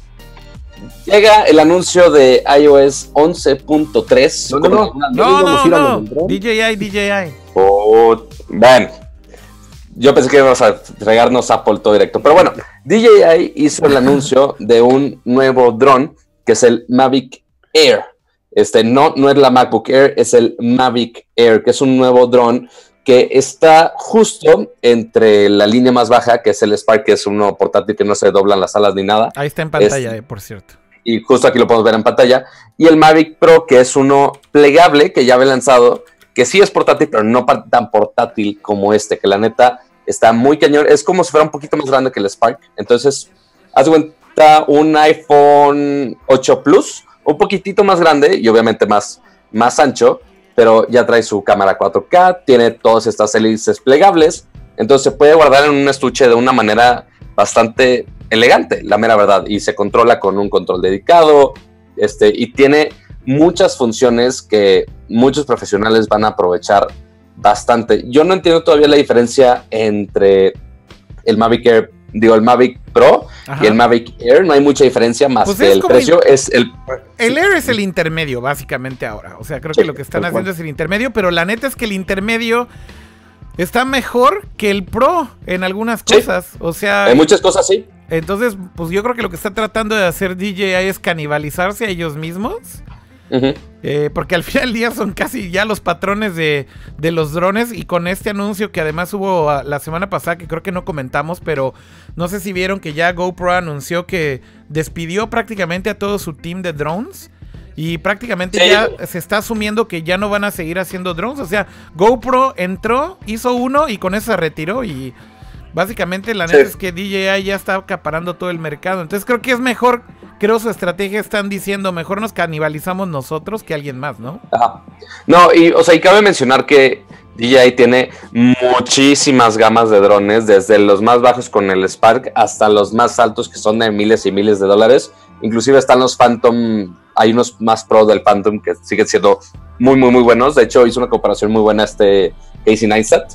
Llega el anuncio de iOS 11.3. No, no, no. No, no, no. DJI, DJI. Oh, bueno, yo pensé que íbamos a regarnos Apple todo directo. Pero bueno, DJI hizo el anuncio de un nuevo dron que es el Mavic Air. Este no, no es la MacBook Air, es el Mavic Air, que es un nuevo dron que está justo entre la línea más baja, que es el Spark, que es uno portátil que no se doblan las alas ni nada. Ahí está en pantalla, eh, por cierto. y justo aquí lo podemos ver en pantalla. Y el Mavic Pro, que es uno plegable que ya había lanzado, que sí es portátil, pero no tan portátil como este, que la neta está muy cañón. Es como si fuera un poquito más grande que el Spark. Entonces, haz cuenta un iPhone 8 Plus, un poquitito más grande y obviamente más, más ancho, pero ya trae su cámara 4K, tiene todas estas hélices plegables, entonces se puede guardar en un estuche de una manera bastante elegante, la mera verdad, y se controla con un control dedicado, este, y tiene muchas funciones que muchos profesionales van a aprovechar bastante. Yo no entiendo todavía la diferencia entre el Mavic Air, digo, el Mavic Pro Ajá. y el Mavic Air, no hay mucha diferencia más Pues que el precio, es el... El Air es el intermedio, básicamente ahora. O sea, creo Sí, que lo que están cual. haciendo es el intermedio, pero la neta es que el intermedio está mejor que el Pro en algunas Sí. cosas. O sea, Hay muchas cosas así. entonces, pues yo creo que lo que está tratando de hacer DJI es canibalizarse a ellos mismos. Eh, porque al final del día son casi ya los patrones de, de los drones y con este anuncio que además hubo ah, la semana pasada que creo que no comentamos, pero no sé si vieron que ya GoPro anunció que despidió prácticamente a todo su team de drones y prácticamente Sí. ya se está asumiendo que ya no van a seguir haciendo drones. O sea, GoPro entró, hizo uno y con eso se retiró y básicamente la Sí. neta es que DJI ya está acaparando todo el mercado. Entonces creo que es mejor, creo su estrategia están diciendo, mejor nos canibalizamos nosotros que alguien más, ¿no? Ajá. No, y o sea, y cabe mencionar que DJI tiene muchísimas gamas de drones, desde los más bajos con el Spark hasta los más altos que son de miles y miles de dólares. Inclusive están los Phantom, hay unos más pro del Phantom que siguen siendo muy, muy, muy buenos. De hecho, hizo una comparación muy buena este Casey Neistat.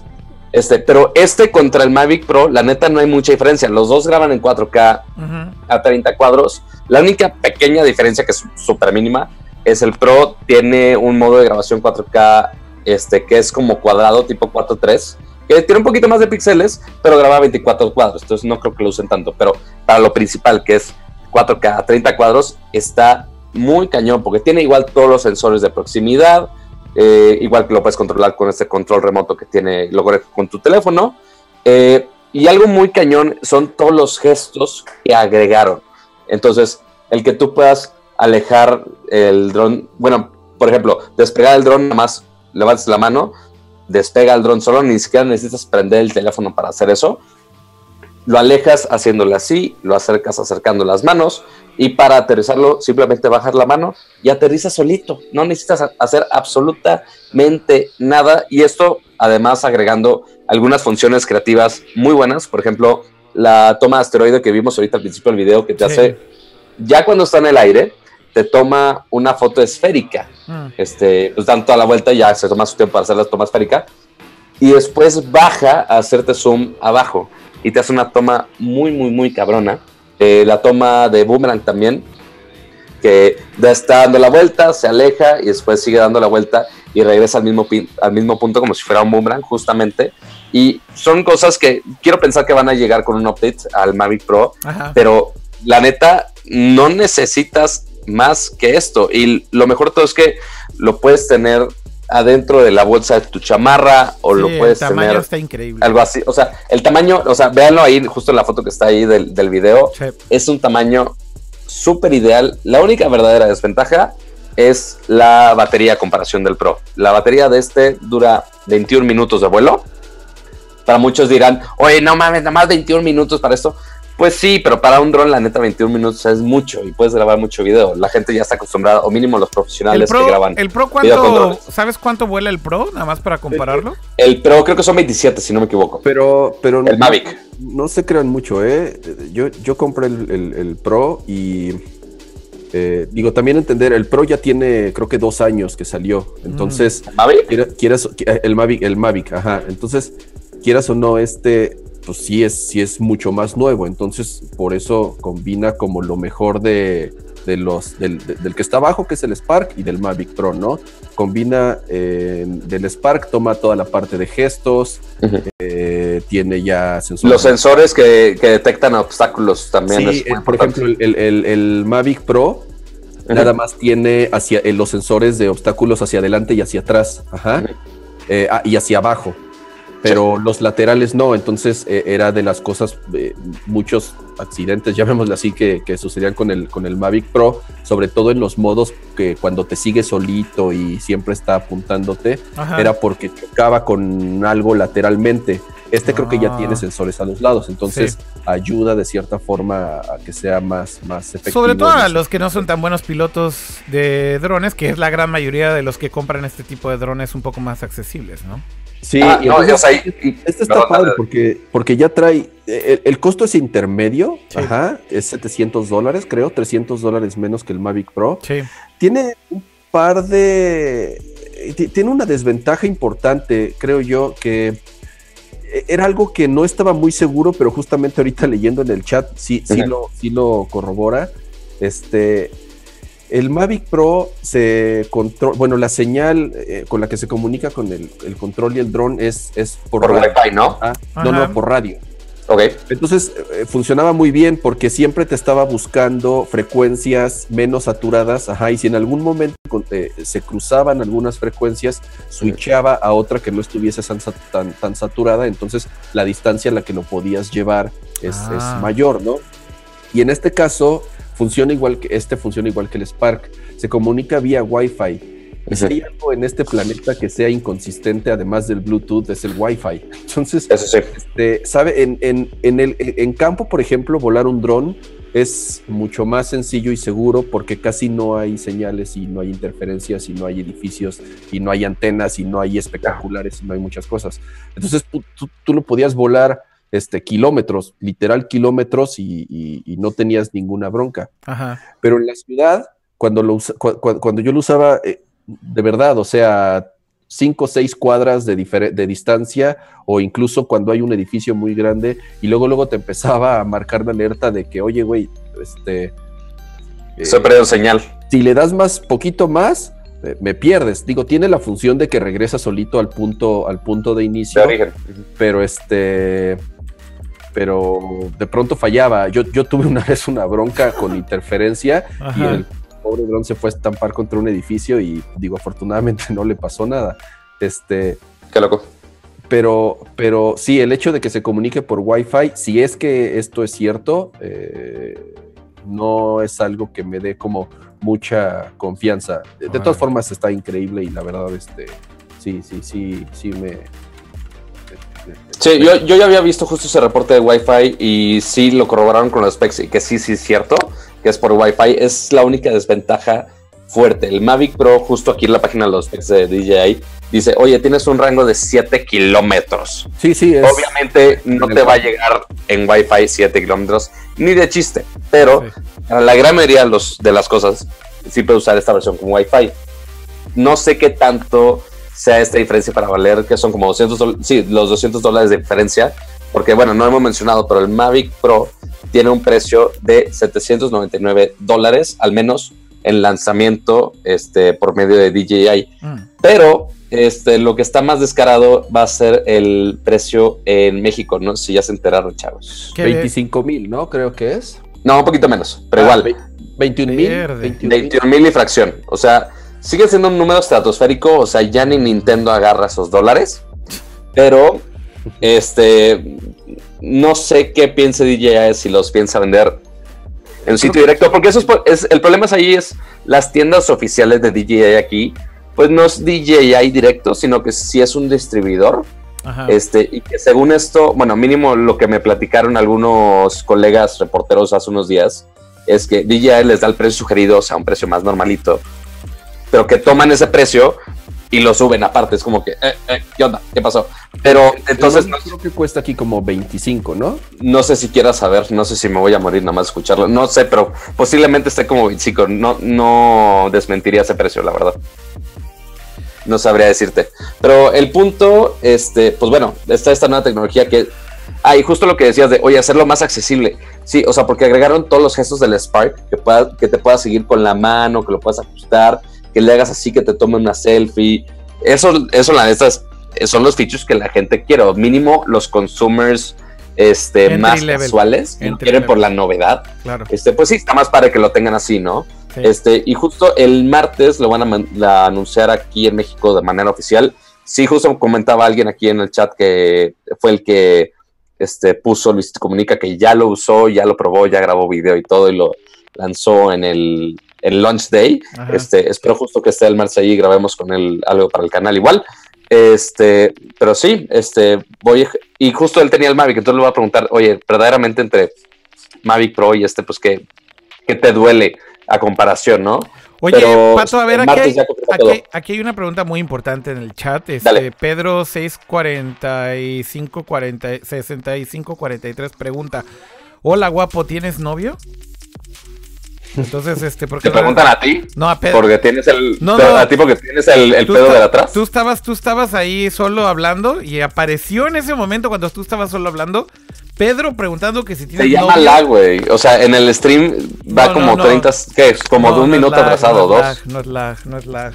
Este, pero este contra el Mavic Pro, la neta no hay mucha diferencia. Los dos graban en 4K Ujú. a 30 cuadros. La única pequeña diferencia que es súper mínima es el Pro tiene un modo de grabación 4K este, que es como cuadrado tipo 4.3, que tiene un poquito más de píxeles, pero graba 24 cuadros, entonces no creo que lo usen tanto, pero para lo principal que es 4K a 30 cuadros está muy cañón porque tiene igual todos los sensores de proximidad, eh, igual que lo puedes controlar con este control remoto que tiene luego con tu teléfono. eh, y algo muy cañón son todos los gestos que agregaron. Entonces, el que tú puedas alejar el dron, bueno, por ejemplo, despegar el dron, nada más levantas la mano, despega el dron solo, ni siquiera necesitas prender el teléfono para hacer eso. Lo alejas haciéndole así, lo acercas acercando las manos y para aterrizarlo simplemente bajar la mano y aterriza solito. No necesitas ha- hacer absolutamente nada y esto además agregando algunas funciones creativas muy buenas, por ejemplo, la toma de asteroide que vimos ahorita al principio del video que te Sí. hace, ya cuando está en el aire, te toma una foto esférica Mm. este, pues dan toda la vuelta y ya se toma su tiempo para hacer la toma esférica. Y después baja a hacerte zoom abajo y te hace una toma muy, muy, muy cabrona. Eh, la toma de boomerang también, que da- está dando la vuelta, se aleja y después sigue dando la vuelta y regresa al mismo, al mismo punto como si fuera un boomerang, justamente. Y son cosas que quiero pensar que van a llegar con un update al Mavic Pro, Ajá. pero la neta, no necesitas más que esto. Y lo mejor de todo es que lo puedes tener adentro de la bolsa de tu chamarra o Sí, lo puedes el tamaño tener está increíble. algo así. O sea, el tamaño, o sea, véanlo ahí, justo en la foto que está ahí del, del video. Sí. Es un tamaño súper ideal. La única verdadera desventaja es la batería a comparación del Pro. La batería de este dura 21 minutos de vuelo. Para muchos dirán, oye, no mames, nada más 21 minutos para esto. Pues sí, pero para un dron, la neta, 21 minutos es mucho y puedes grabar mucho video. La gente ya está acostumbrada, o mínimo los El profesionales que graban. el Pro video con ¿cuánto. ¿sabes cuánto vuela el Pro? Nada más para compararlo. El Pro creo que son 27, si no me equivoco. Pero, pero El Mavic. No se crean mucho, ¿eh? Yo, yo compré el, el- el Pro y eh, digo, también entender, el Pro ya tiene creo que dos años que salió. Entonces, ¿Mavic? quiera- quieras, qui- el Mavic, el Mavic, ajá. Entonces, quieras o no, este, pues sí es, sí es mucho más nuevo. Entonces, por eso combina como lo mejor de, de los, del, de- del que está abajo, que es el Spark, y del Mavic Pro, ¿no? Combina eh, del Spark, toma toda la parte de gestos, eh, tiene ya sensores. Los sensores que, que detectan obstáculos también. Sí, es eh, por ejemplo, el, el- el Mavic Pro nada más tiene hacia los sensores de obstáculos hacia adelante y hacia atrás, ajá, ah, y hacia abajo. Pero los laterales no, entonces eh, era de las cosas, eh, muchos accidentes, llamémosle así, que, que sucedían con el, con el Mavic Pro, sobre todo en los modos que cuando te sigue solito y siempre está apuntándote, Ajá. era porque chocaba con algo lateralmente. Este creo que ya Ah. tiene sensores a los lados, entonces ayuda de cierta forma a que sea más, más efectivo. Sobre todo a los que no son tan buenos pilotos de drones, que es la gran mayoría de los que compran este tipo de drones un poco más accesibles, ¿no? Sí, Ah, y no, entonces, o sea, y- y- este está perdón, padre porque, porque ya trae, el, el costo es intermedio, Sí. ajá, es 700 dólares, creo, 300 dólares menos que el Mavic Pro. Sí. Tiene un par de... ti- Tiene una desventaja importante, creo yo, que era algo que no estaba muy seguro, pero justamente ahorita leyendo en el chat sí, sí, lo, sí lo corrobora. Este, el Mavic Pro se controla, bueno, la señal eh, con la que se comunica con el, el control y el dron es, es por, por radio. Wi-Fi, ¿no? Ah, no, no, por radio. Ok. Entonces eh, funcionaba muy bien porque siempre te estaba buscando frecuencias menos saturadas, ajá, y si en algún momento eh, se cruzaban algunas frecuencias, switchaba a otra que no estuviese tan, tan, tan saturada, entonces la distancia a la que lo podías llevar es, Ah. es mayor, ¿no? Y en este caso funciona igual que este funciona igual que el Spark, se comunica vía Wi-Fi. Y si hay algo en este planeta que sea inconsistente, además del Bluetooth, es el Wi-Fi. Entonces, Eso sí. este, sabe, en, en, en el, en campo, por ejemplo, volar un dron es mucho más sencillo y seguro porque casi no hay señales y no hay interferencias y no hay edificios y no hay antenas y no hay espectaculares y no hay muchas cosas. Entonces tú- tú lo podías volar este, kilómetros, literal kilómetros y, y- y no tenías ninguna bronca. Ajá. Pero en la ciudad, cuando, lo usa- cu- cu- cuando yo lo usaba, eh, de verdad, o sea, cinco o seis cuadras de, de distancia, o incluso cuando hay un edificio muy grande, y luego, luego te empezaba a marcar la alerta de que, oye, güey, este. eh, Se perdió señal. si le das más, poquito más, eh, me pierdes. Digo, tiene la función de que regresa solito al punto, al punto de inicio De origen. pero este pero de pronto fallaba. Yo, yo tuve una vez una bronca con interferencia y el pobre dron se fue a estampar contra un edificio y digo, afortunadamente no le pasó nada. Este, Qué loco. pero, pero sí, el hecho de que se comunique por Wi-Fi, si es que esto es cierto, eh, no es algo que me dé como mucha confianza. De, de todas formas está increíble y la verdad, este, sí, sí, sí, sí me... Sí, yo, yo ya había visto justo ese reporte de Wi-Fi y sí lo corroboraron con los specs y que sí, sí es cierto, que es por Wi-Fi. Es la única desventaja fuerte. El Mavic Pro, justo aquí en la página de los specs de DJI, dice, oye, tienes un rango de 7 kilómetros. Sí, sí, es... Obviamente no te va a llegar en Wi-Fi 7 kilómetros, ni de chiste, pero Sí. para la gran mayoría de, los, de las cosas sí puede usar esta versión con Wi-Fi. No sé qué tanto sea esta diferencia para valer, que son como 200 dólares, sí, los 200 dólares de diferencia, porque bueno, no hemos mencionado, pero el Mavic Pro tiene un precio de 799 dólares, al menos en lanzamiento este, por medio de DJI. Mm. Pero este, lo que está más descarado va a ser el precio en México, ¿no? Si ya se enteraron, chavos. ¿Qué? 25 mil, ¿no? Creo que es. No, un poquito menos, pero Ah, igual. ve- 21 mil. Verde. 21 mil. 21 mil y fracción. O sea, sigue siendo un número estratosférico, o sea, ya ni Nintendo agarra esos dólares, pero este, no sé qué piense DJI si los piensa vender en sitio directo, porque eso es, el problema es ahí es las tiendas oficiales de DJI aquí, pues no es DJI directo, sino que sí es un distribuidor. Este, y que según esto, bueno, mínimo lo que me platicaron algunos colegas reporteros hace unos días, es que DJI les da el precio sugerido, o sea, un precio más normalito, pero que toman ese precio y lo suben aparte. Es como que, eh, eh, ¿qué onda? ¿Qué pasó? Pero entonces. No, creo que cuesta aquí como 25, ¿no? No sé si quieras saber, no sé si me voy a morir nada más escucharlo. No sé, pero posiblemente esté como 25. No, no desmentiría ese precio, la verdad. No sabría decirte. Pero el punto, este, pues bueno, está esta nueva tecnología que. Ah, y justo lo que decías de, oye, hacerlo más accesible. Sí, o sea, porque agregaron todos los gestos del Spark, que, pueda, que te puedas seguir con la mano, que lo puedas ajustar, que le hagas así, que te tome una selfie. Eso, eso la neta, son los features que la gente quiere, o mínimo los consumers este, más casuales, quieren por la novedad. Claro. Este, pues sí, está más para que lo tengan así, ¿no? Este, y justo el martes lo van a, anunciar aquí en México de manera oficial. Sí, justo comentaba alguien aquí en el chat que fue el que este, puso Luis Comunica que ya lo usó, ya lo probó, ya grabó video y todo y lo lanzó en el, el launch day. Este, espero justo que esté el martes ahí y grabemos con él algo para el canal igual. Este, pero sí, este, voy y justo él tenía el Mavic, entonces le voy a preguntar, oye, verdaderamente entre Mavic Pro y este, pues, ¿qué, qué te duele a comparación, no? Oye, Pato, a ver, aquí hay, aquí, hay, una pregunta muy importante en el chat. Este, Pedro 645 40, 65 43 pregunta: Hola, guapo, ¿tienes novio? Entonces, este, porque ¿Te preguntan a ti? No, a Pedro. Porque tienes el. No, no, a ti porque tienes el, el pedo de atrás. Tú estabas, tú estabas ahí solo hablando y apareció en ese momento cuando tú estabas solo hablando. Pedro preguntando que si tienes. Se llama lag, güey. O sea, en el stream va como 30. ¿Qué es? Como de un minuto atrasado, dos. no es lag, no es lag.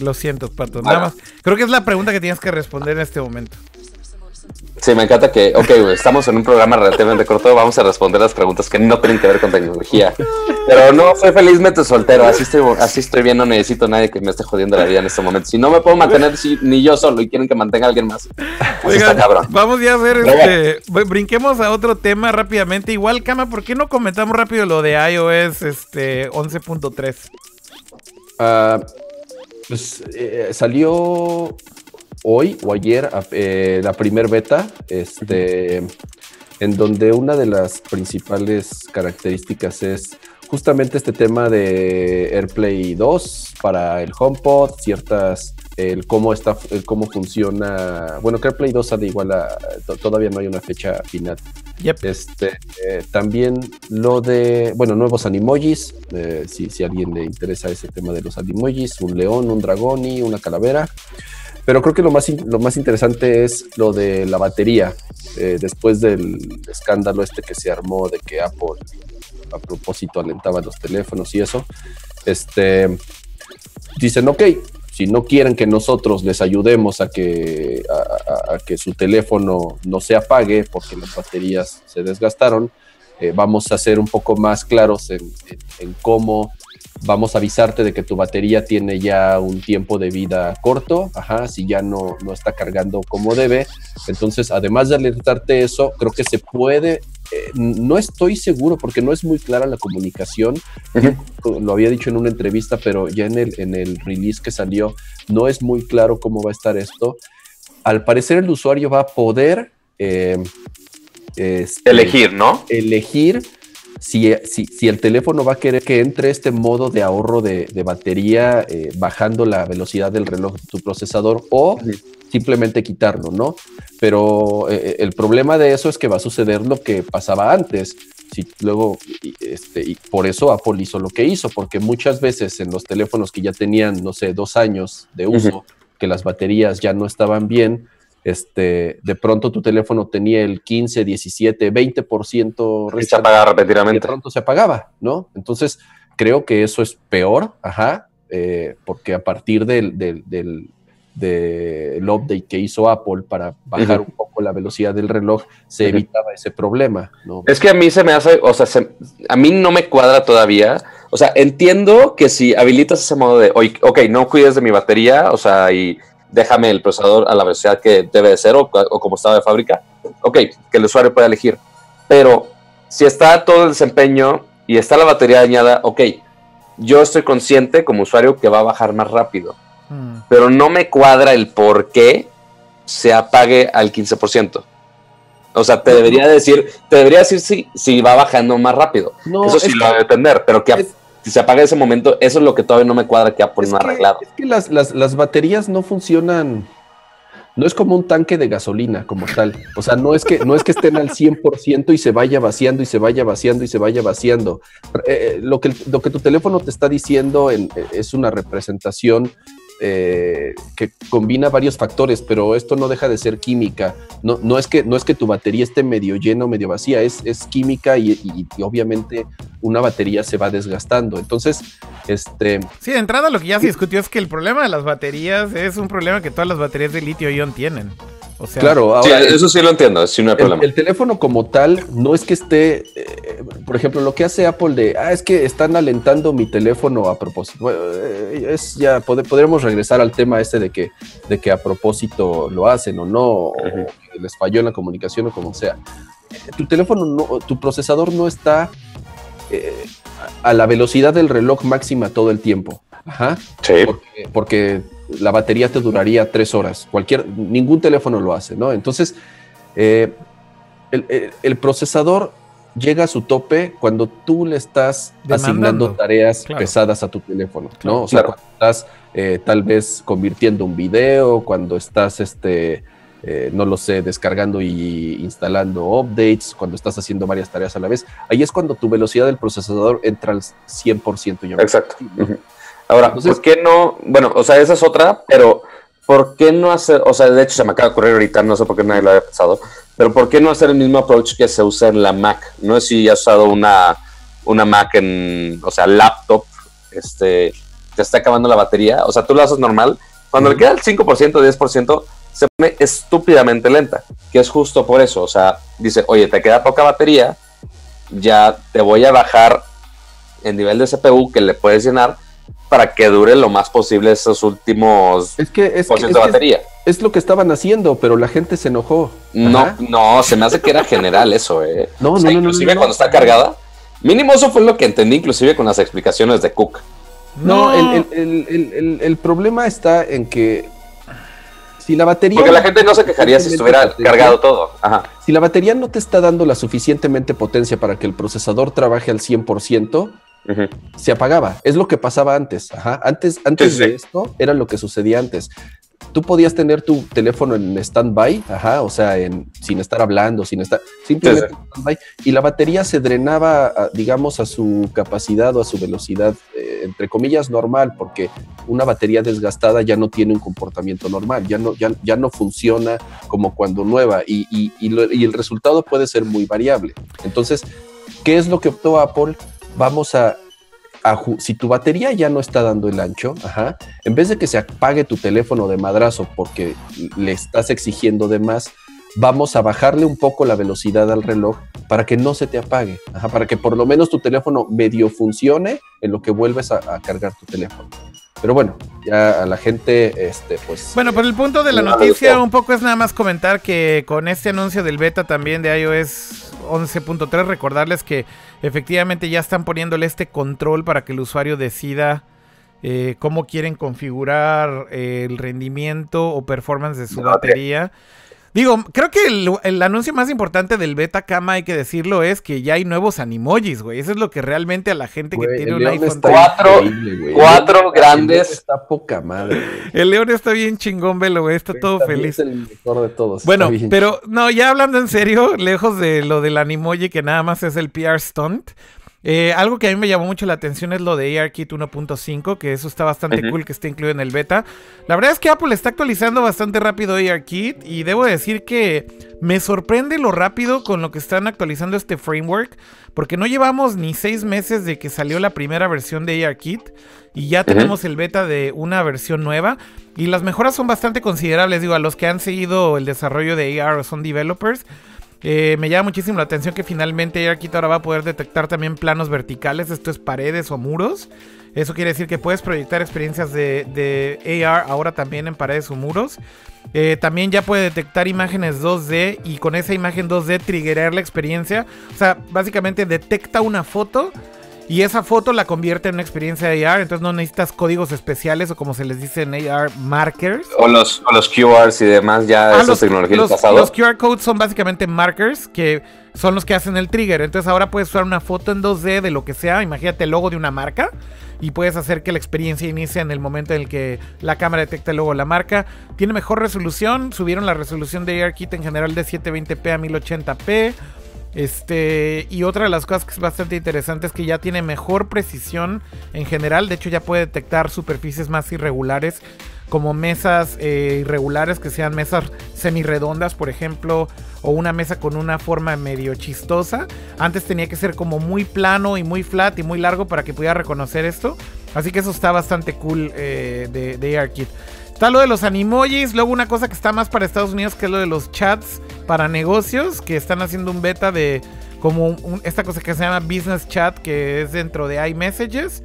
Lo siento, Pato. Nada más. Creo que es la pregunta que tienes que responder en este momento. Sí, me encanta que, ok, estamos en un programa relativamente corto, vamos a responder las preguntas que no tienen que ver con tecnología. Pero no, soy felizmente soltero, así estoy, así estoy bien, no necesito a nadie que me esté jodiendo la vida en este momento. Si no me puedo mantener ni yo solo y quieren que mantenga a alguien más, pues está cabrón. Vamos ya a ver, este, brinquemos a otro tema rápidamente. Igual, Cama, ¿por qué no comentamos rápido lo de iOS este, 11.3? Ah, pues eh, salió hoy o ayer eh, la primer beta, este, en donde una de las principales características es justamente este tema de AirPlay 2 para el HomePod, ciertas el cómo está el cómo funciona bueno que AirPlay 2 sale igual a todavía no hay una fecha final. Este eh, también lo de bueno nuevos animojis eh, si, si a alguien le interesa ese tema de los animojis un león un dragón y una calavera pero creo que lo más, lo más interesante es lo de la batería. Eh, después del escándalo este que se armó de que Apple a propósito alentaba los teléfonos y eso, este, dicen, ok, si no quieren que nosotros les ayudemos a que, a, que su teléfono no se apague porque las baterías se desgastaron, eh, vamos a ser un poco más claros en, en cómo vamos a avisarte de que tu batería tiene ya un tiempo de vida corto, ajá, si ya no, no está cargando como debe. Entonces, además de alertarte eso, creo que se puede, eh, no estoy seguro porque no es muy clara la comunicación, lo había dicho en una entrevista, pero ya en el, en el release que salió, no es muy claro cómo va a estar esto. Al parecer el usuario va a poder... Eh, este, elegir, ¿no? Elegir si, si, el teléfono va a querer que entre este modo de ahorro de, batería eh, bajando la velocidad del reloj de tu procesador o simplemente quitarlo, ¿no? Pero eh, eh, el problema de eso es que va a suceder lo que pasaba antes. Si luego, este, y por eso Apple hizo lo que hizo, porque muchas veces en los teléfonos que ya tenían, no sé, dos años de uso, que las baterías ya no estaban bien, este, de pronto tu teléfono tenía el 15, 17, 20% y se apagaba repentinamente. de pronto se apagaba, ¿no? Entonces, creo que eso es peor, ajá, eh, porque a partir del, del, del, update que hizo Apple para bajar un poco la velocidad del reloj, se evitaba ese problema, ¿no? Es que a mí se me hace, o sea, a mí no me cuadra todavía O sea, entiendo que si habilitas ese modo de, "Oye, ok, no cuides de mi batería, o sea, y déjame el procesador a la velocidad que debe de ser o, o como estaba de fábrica, ok, que el usuario pueda elegir. Pero si está todo el desempeño y está la batería dañada, ok, yo estoy consciente como usuario que va a bajar más rápido, Mm. pero no me cuadra el por qué se apague al 15%. O sea, te debería decir, te debería decir si, si va bajando más rápido. No, eso sí lo va a depender, pero que es- si se apaga ese momento, eso es lo que todavía no me cuadra que Apple Es no ha arreglado. Es que las, las- las baterías no funcionan. No es como un tanque de gasolina como tal. O sea, no es que, no es que estén al 100% y se vaya vaciando y se vaya vaciando y se vaya vaciando. Eh, eh, lo, que, lo que tu teléfono te está diciendo en- eh, es una representación eh, que combina varios factores, pero esto no deja de ser química. No, no, es, que, no es que tu batería esté medio llena o medio vacía, es, es química y, y- y obviamente una batería se va desgastando. Entonces, este, Sí, de entrada lo que ya se discutió es que el problema de las baterías es un problema que todas las baterías de litio-ion tienen. O sea, claro, Sí, ahora, eso sí lo entiendo, sí no hay problema. el teléfono como tal no es que esté, eh, por ejemplo, lo que hace Apple de, ah, es que están alentando mi teléfono a propósito. Bueno, eh, es ya, pode- podremos regresar al tema este de que, de que a propósito lo hacen o no, o que les falló en la comunicación o como sea. Tu teléfono, no, tu procesador no está eh, a a la velocidad del reloj máxima todo el tiempo. Ajá Sí, porque, porque la batería te duraría tres horas. Cualquier, ningún teléfono lo hace, ¿no? Entonces, eh, el, el- el procesador llega a su tope cuando tú le estás Demandando. asignando tareas Claro. pesadas a tu teléfono, Claro, ¿no? O sea, claro. cuando estás eh, tal vez convirtiendo un video, cuando estás, este, eh, no lo sé, descargando y instalando updates, cuando estás haciendo varias tareas a la vez, ahí es cuando tu velocidad del procesador entra al 100%. ya. exacto. Ahora, Entonces- ¿por qué no? Bueno, o sea, esa es otra, pero ¿por qué no hacer? O sea, de hecho se me acaba de ocurrir ahorita, no sé por qué nadie lo había pensado, pero ¿por qué no hacer el mismo approach que se usa en la Mac? No sé si has usado una, una Mac en, o sea, laptop, este, te está acabando la batería, o sea, tú lo haces normal, cuando le queda el 5%, 10%, se pone estúpidamente lenta, que es justo por eso, o sea, dice, oye, te queda poca batería, ya te voy a bajar el nivel de CPU que le puedes llenar para que dure lo más posible esos últimos Es que es, por que- ciento es de que batería. es lo que estaban haciendo, pero la gente se enojó. No, Ajá. no, se me hace que era general eso, eh. No, O no, sea, no, no, inclusive no, no. cuando está cargada. Mínimo eso fue lo que entendí inclusive con las explicaciones de Cook. No, el, el- el- el- el- el problema está en que si la batería. Porque la gente no se quejaría si estuviera cargado todo. Ajá. Si la batería no te está dando la suficientemente potencia para que el procesador trabaje al 100%, Se apagaba. Es lo que pasaba antes. Ajá. Antes, antes Sí, de esto era lo que sucedía antes. Tú podías tener tu teléfono en stand-by, ajá, o sea, en, sin estar hablando, sin estar, simplemente Sí, en stand-by, y la batería se drenaba, a- digamos, a su capacidad o a su velocidad, eh, entre comillas, normal, porque una batería desgastada ya no tiene un comportamiento normal, ya no, ya, ya no funciona como cuando nueva, y, y- y lo- y el resultado puede ser muy variable. Entonces, ¿qué es lo que optó Apple? Vamos a, si tu batería ya no está dando el ancho, ajá, en vez de que se apague tu teléfono de madrazo porque le estás exigiendo de más, vamos a bajarle un poco la velocidad al reloj para que no se te apague, ajá, para que por lo menos tu teléfono medio funcione en lo que vuelves a cargar tu teléfono. Pero bueno, ya a la gente, este, pues. Bueno, pero el punto de la No, noticia no. un poco es nada más comentar que con este anuncio del beta también de iOS 11.3, recordarles que efectivamente ya están poniéndole este control para que el usuario decida eh, cómo quieren configurar el rendimiento o performance de su batería. Digo, creo que el, el anuncio más importante del beta cama, hay que decirlo, es que ya hay nuevos animojis, güey. Eso es lo que realmente a la gente que tiene un iPhone... está Cuatro- cuatro grandes- Está poca madre. güey. El león está bien chingón, velo, güey. Está todo feliz. Es el mejor de todos. Bueno, pero no, ya hablando en serio, lejos de lo del animoji que nada más es el PR stunt. Eh, algo que a mí me llamó mucho la atención es lo de ARKit 1.5, que eso está bastante cool que esté incluido en el beta. La verdad es que Apple está actualizando bastante rápido ARKit y debo decir que me sorprende lo rápido con lo que están actualizando este framework, porque no llevamos ni seis meses de que salió la primera versión de ARKit y ya tenemos el beta de una versión nueva. Y las mejoras son bastante considerables, digo, a los que han seguido el desarrollo de AR o son developers. Me llama muchísimo la atención que finalmente ARKit ahora va a poder detectar también planos verticales, esto es paredes o muros. Eso quiere decir que puedes proyectar experiencias de, de AR ahora también en paredes o muros. Eh, también ya puede detectar imágenes 2D y con esa imagen 2D triggerar la experiencia. O sea, básicamente detecta una foto y esa foto la convierte en una experiencia de AR. Entonces no necesitas códigos especiales o como se les dice en AR, markers. O los, o los QRs y demás, ya Ah, esa los, tecnología los- pasado. los QR codes son básicamente markers que son los que hacen el trigger. Entonces ahora puedes usar una foto en 2D de lo que sea. Imagínate el logo de una marca. Y puedes hacer que la experiencia inicie en el momento en el que la cámara detecta el logo de la marca. Tiene mejor resolución. Subieron la resolución de ARKit en general de 720p a 1080p. Este, y otra de las cosas que es bastante interesante es que ya tiene mejor precisión en general. De hecho, ya puede detectar superficies más irregulares, como mesas eh, irregulares, que sean mesas semirredondas, por ejemplo, o una mesa con una forma medio chistosa. Antes tenía que ser como muy plano y muy flat y muy largo para que pudiera reconocer esto. Así que eso está bastante cool eh, de, de. Está lo de los animojis, luego una cosa que está más para Estados Unidos que es lo de los chats para negocios, que están haciendo un beta de como esta cosa que se llama Business Chat, que es dentro de iMessages.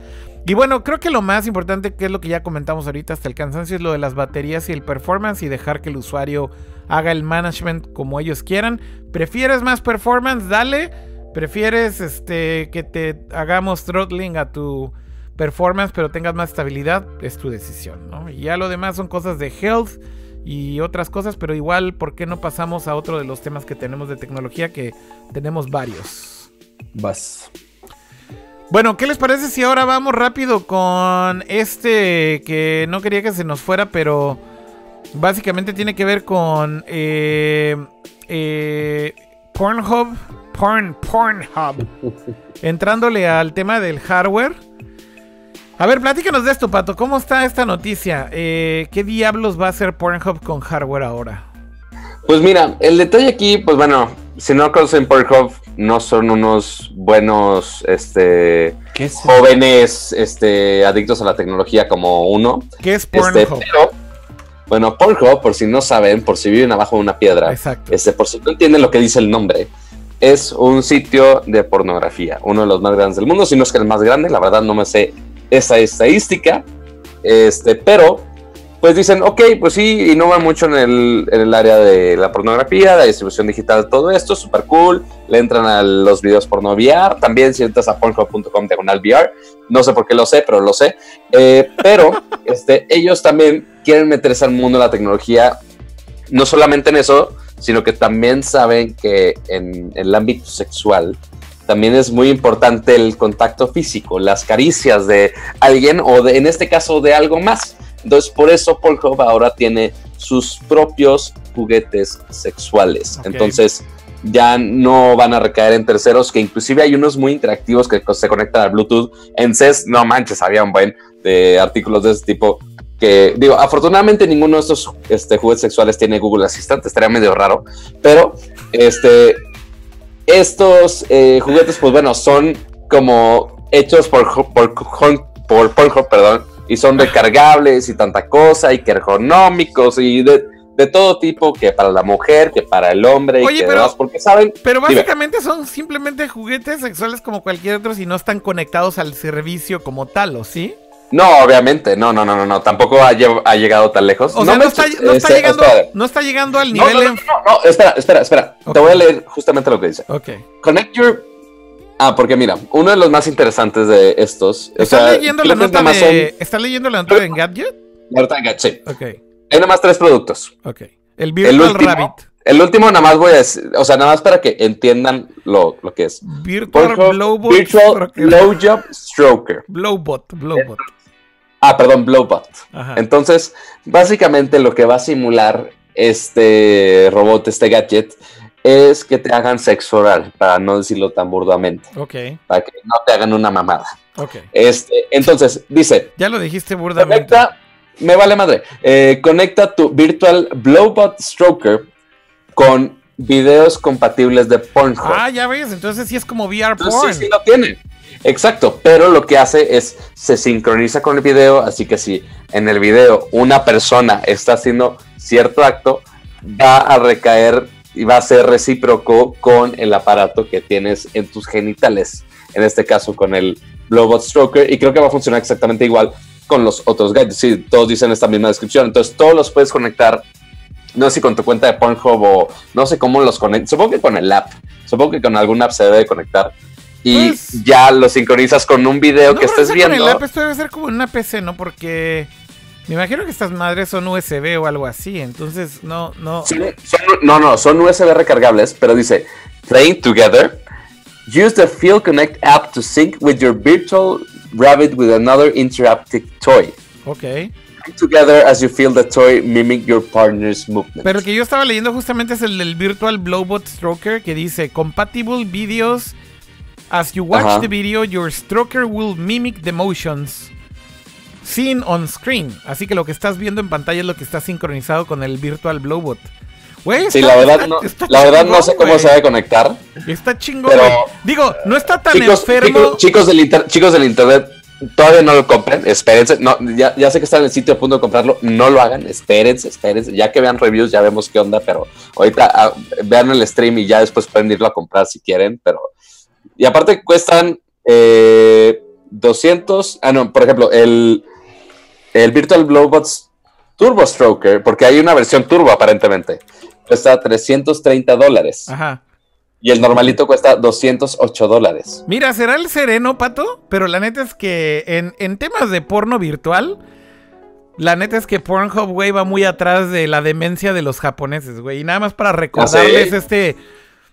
Y bueno, creo que lo más importante, que es lo que ya comentamos ahorita hasta el cansancio, es lo de las baterías y el performance y dejar que el usuario haga el management como ellos quieran. ¿Prefieres más performance? Dale. ¿Prefieres este, que te hagamos throttling a tu performance pero tengas más estabilidad? Es tu decisión, ¿no? Y ya lo demás son cosas de health y otras cosas, pero igual, ¿por qué no pasamos a otro de los temas que tenemos de tecnología? Que tenemos varios. Vas. Bueno, ¿qué les parece si ahora vamos rápido con este que no quería que se nos fuera, pero básicamente tiene que ver con eh, eh, Pornhub, Porn, Pornhub, entrándole al tema del hardware. A ver, platícanos de esto, Pato. ¿Cómo está esta noticia? Eh, ¿Qué diablos va a hacer Pornhub con hardware ahora? Pues mira, el detalle aquí, pues bueno, si no conocen Pornhub, no son unos buenos este, jóvenes este, adictos a la tecnología como uno. ¿Qué es Este, Pornhub? pero, bueno, Pornhub, por si no saben, por si viven abajo de una piedra, Exacto. este, por si no entienden lo que dice el nombre, es un sitio de pornografía, uno de los más grandes del mundo, si no es que el más grande, la verdad no me sé esa estadística, este, pero pues dicen, ok, pues sí, innovan mucho en el, en el área de la pornografía, la distribución digital, todo esto, súper cool, le entran a los videos porno VR, también si entras a pornhub.com diagonal VR, no sé por qué lo sé, pero lo sé, Eh, pero este, ellos también quieren meterse al mundo de la tecnología, no solamente en eso, sino que también saben que en el ámbito sexual también es muy importante el contacto físico, las caricias de alguien o de, en este caso de algo más. Entonces por eso Pornhub ahora tiene sus propios juguetes sexuales. Entonces ya no van a recaer en terceros, que inclusive hay unos muy interactivos que se conectan al Bluetooth. En CES, no manches, había un buen de artículos de ese tipo que digo, afortunadamente ninguno de estos este, juguetes sexuales tiene Google Assistant, estaría medio raro, pero este, estos eh, juguetes, pues bueno, son como hechos por, por, por Pornhub, perdón, y son recargables y tanta cosa, y que ergonómicos y de, de todo tipo, que para la mujer, que para el hombre, Oye, y que pero- demás, porque saben, Pero Dime. básicamente son simplemente juguetes sexuales como cualquier otro si no están conectados al servicio como tal, ¿o sí? No, obviamente, no, no, no, no, no, tampoco ha, lle- ha llegado tan lejos. O sea, no, está, no está llegando, espera. no está llegando al nivel no, no, no, no, espera, espera, espera. Te voy a leer justamente lo que dice. Ok. Connect your. Ah, porque mira, uno de los más interesantes de estos. o ¿Estás sea, leyendo la nota son- de... ¿Estás leyendo la nota de Engadget? ahorita en Gadget, sí. Ok, Hay nada más tres productos. ok. El Virtual último- Rabbit. El último nada más voy a decir, o sea, nada más para que entiendan lo, lo que es. Virtual Blowbot. Virtual. Blowjob Stroker. Blowbot. Blowbot. Ah, perdón, Blowbot. Ajá. Entonces, básicamente lo que va a simular este robot, este gadget, es que te hagan sexo oral, para no decirlo tan burdamente, Ok, para que no te hagan una mamada. ok. Este, entonces, dice, Ya lo dijiste burdamente. conecta, me vale madre, eh, conecta tu Virtual Blowbot Stroker con videos compatibles de Pornhub. Ah, ya ves, entonces sí es como VR Entonces, porn. sí, sí lo tiene. Exacto, pero lo que hace es se sincroniza con el video, así que si en el video una persona está haciendo cierto acto, va a recaer y va a ser recíproco con el aparato que tienes en tus genitales. En este caso con el Blowbot Stroker. Y creo que va a funcionar exactamente igual con los otros gadgets. Sí, todos dicen esta misma descripción. Entonces todos los puedes conectar. No sé si con tu cuenta de Pornhub o no sé cómo los conectas. Supongo que con el app. Supongo que con algún app se debe conectar. Y Pues- ya lo sincronizas con un video No, que estés viendo. Con el app esto debe ser como en una PC, ¿no? Porque me imagino que estas madres son USB o algo así. Entonces, no, no. Son- no, no, son USB recargables, pero dice Playing Together. Use the Field Connect app to sync with your virtual rabbit with another interactive toy. Ok. Play together as you feel the toy mimic your partner's movement. Pero el que yo estaba leyendo justamente es el del Virtual Blowbot Stroker que dice Compatible videos. As you watch the video, your stroker will mimic the motions seen on screen. Así que lo que estás viendo en pantalla es lo que está sincronizado con el Virtual Blowbot. Güey, sí, está- la verdad, está- no, está la verdad no sé cómo se debe conectar. Está chingón, Pero-. Digo, no está tan Chicos, enfermo. chicos, chicos del inter- chicos del internet, todavía no lo compren, espérense. No, ya, ya sé que están en el sitio a punto de comprarlo, no lo hagan, espérense, espérense. Ya que vean reviews, ya vemos qué onda, pero ahorita ah, vean el stream y ya después pueden irlo a comprar si quieren, pero... Y aparte cuestan eh, 200, ah no, por ejemplo, el, el Virtual Blowbots Turbo Stroker, porque hay una versión turbo aparentemente, cuesta 330 dólares. Ajá. Y el normalito cuesta 208 dólares. Mira, será el sereno, pato, pero la neta es que en, en temas de porno virtual, la neta es que Pornhub, güey, va muy atrás de la demencia de los japoneses, güey. Y nada más para recordarles ¿Ah, sí? este...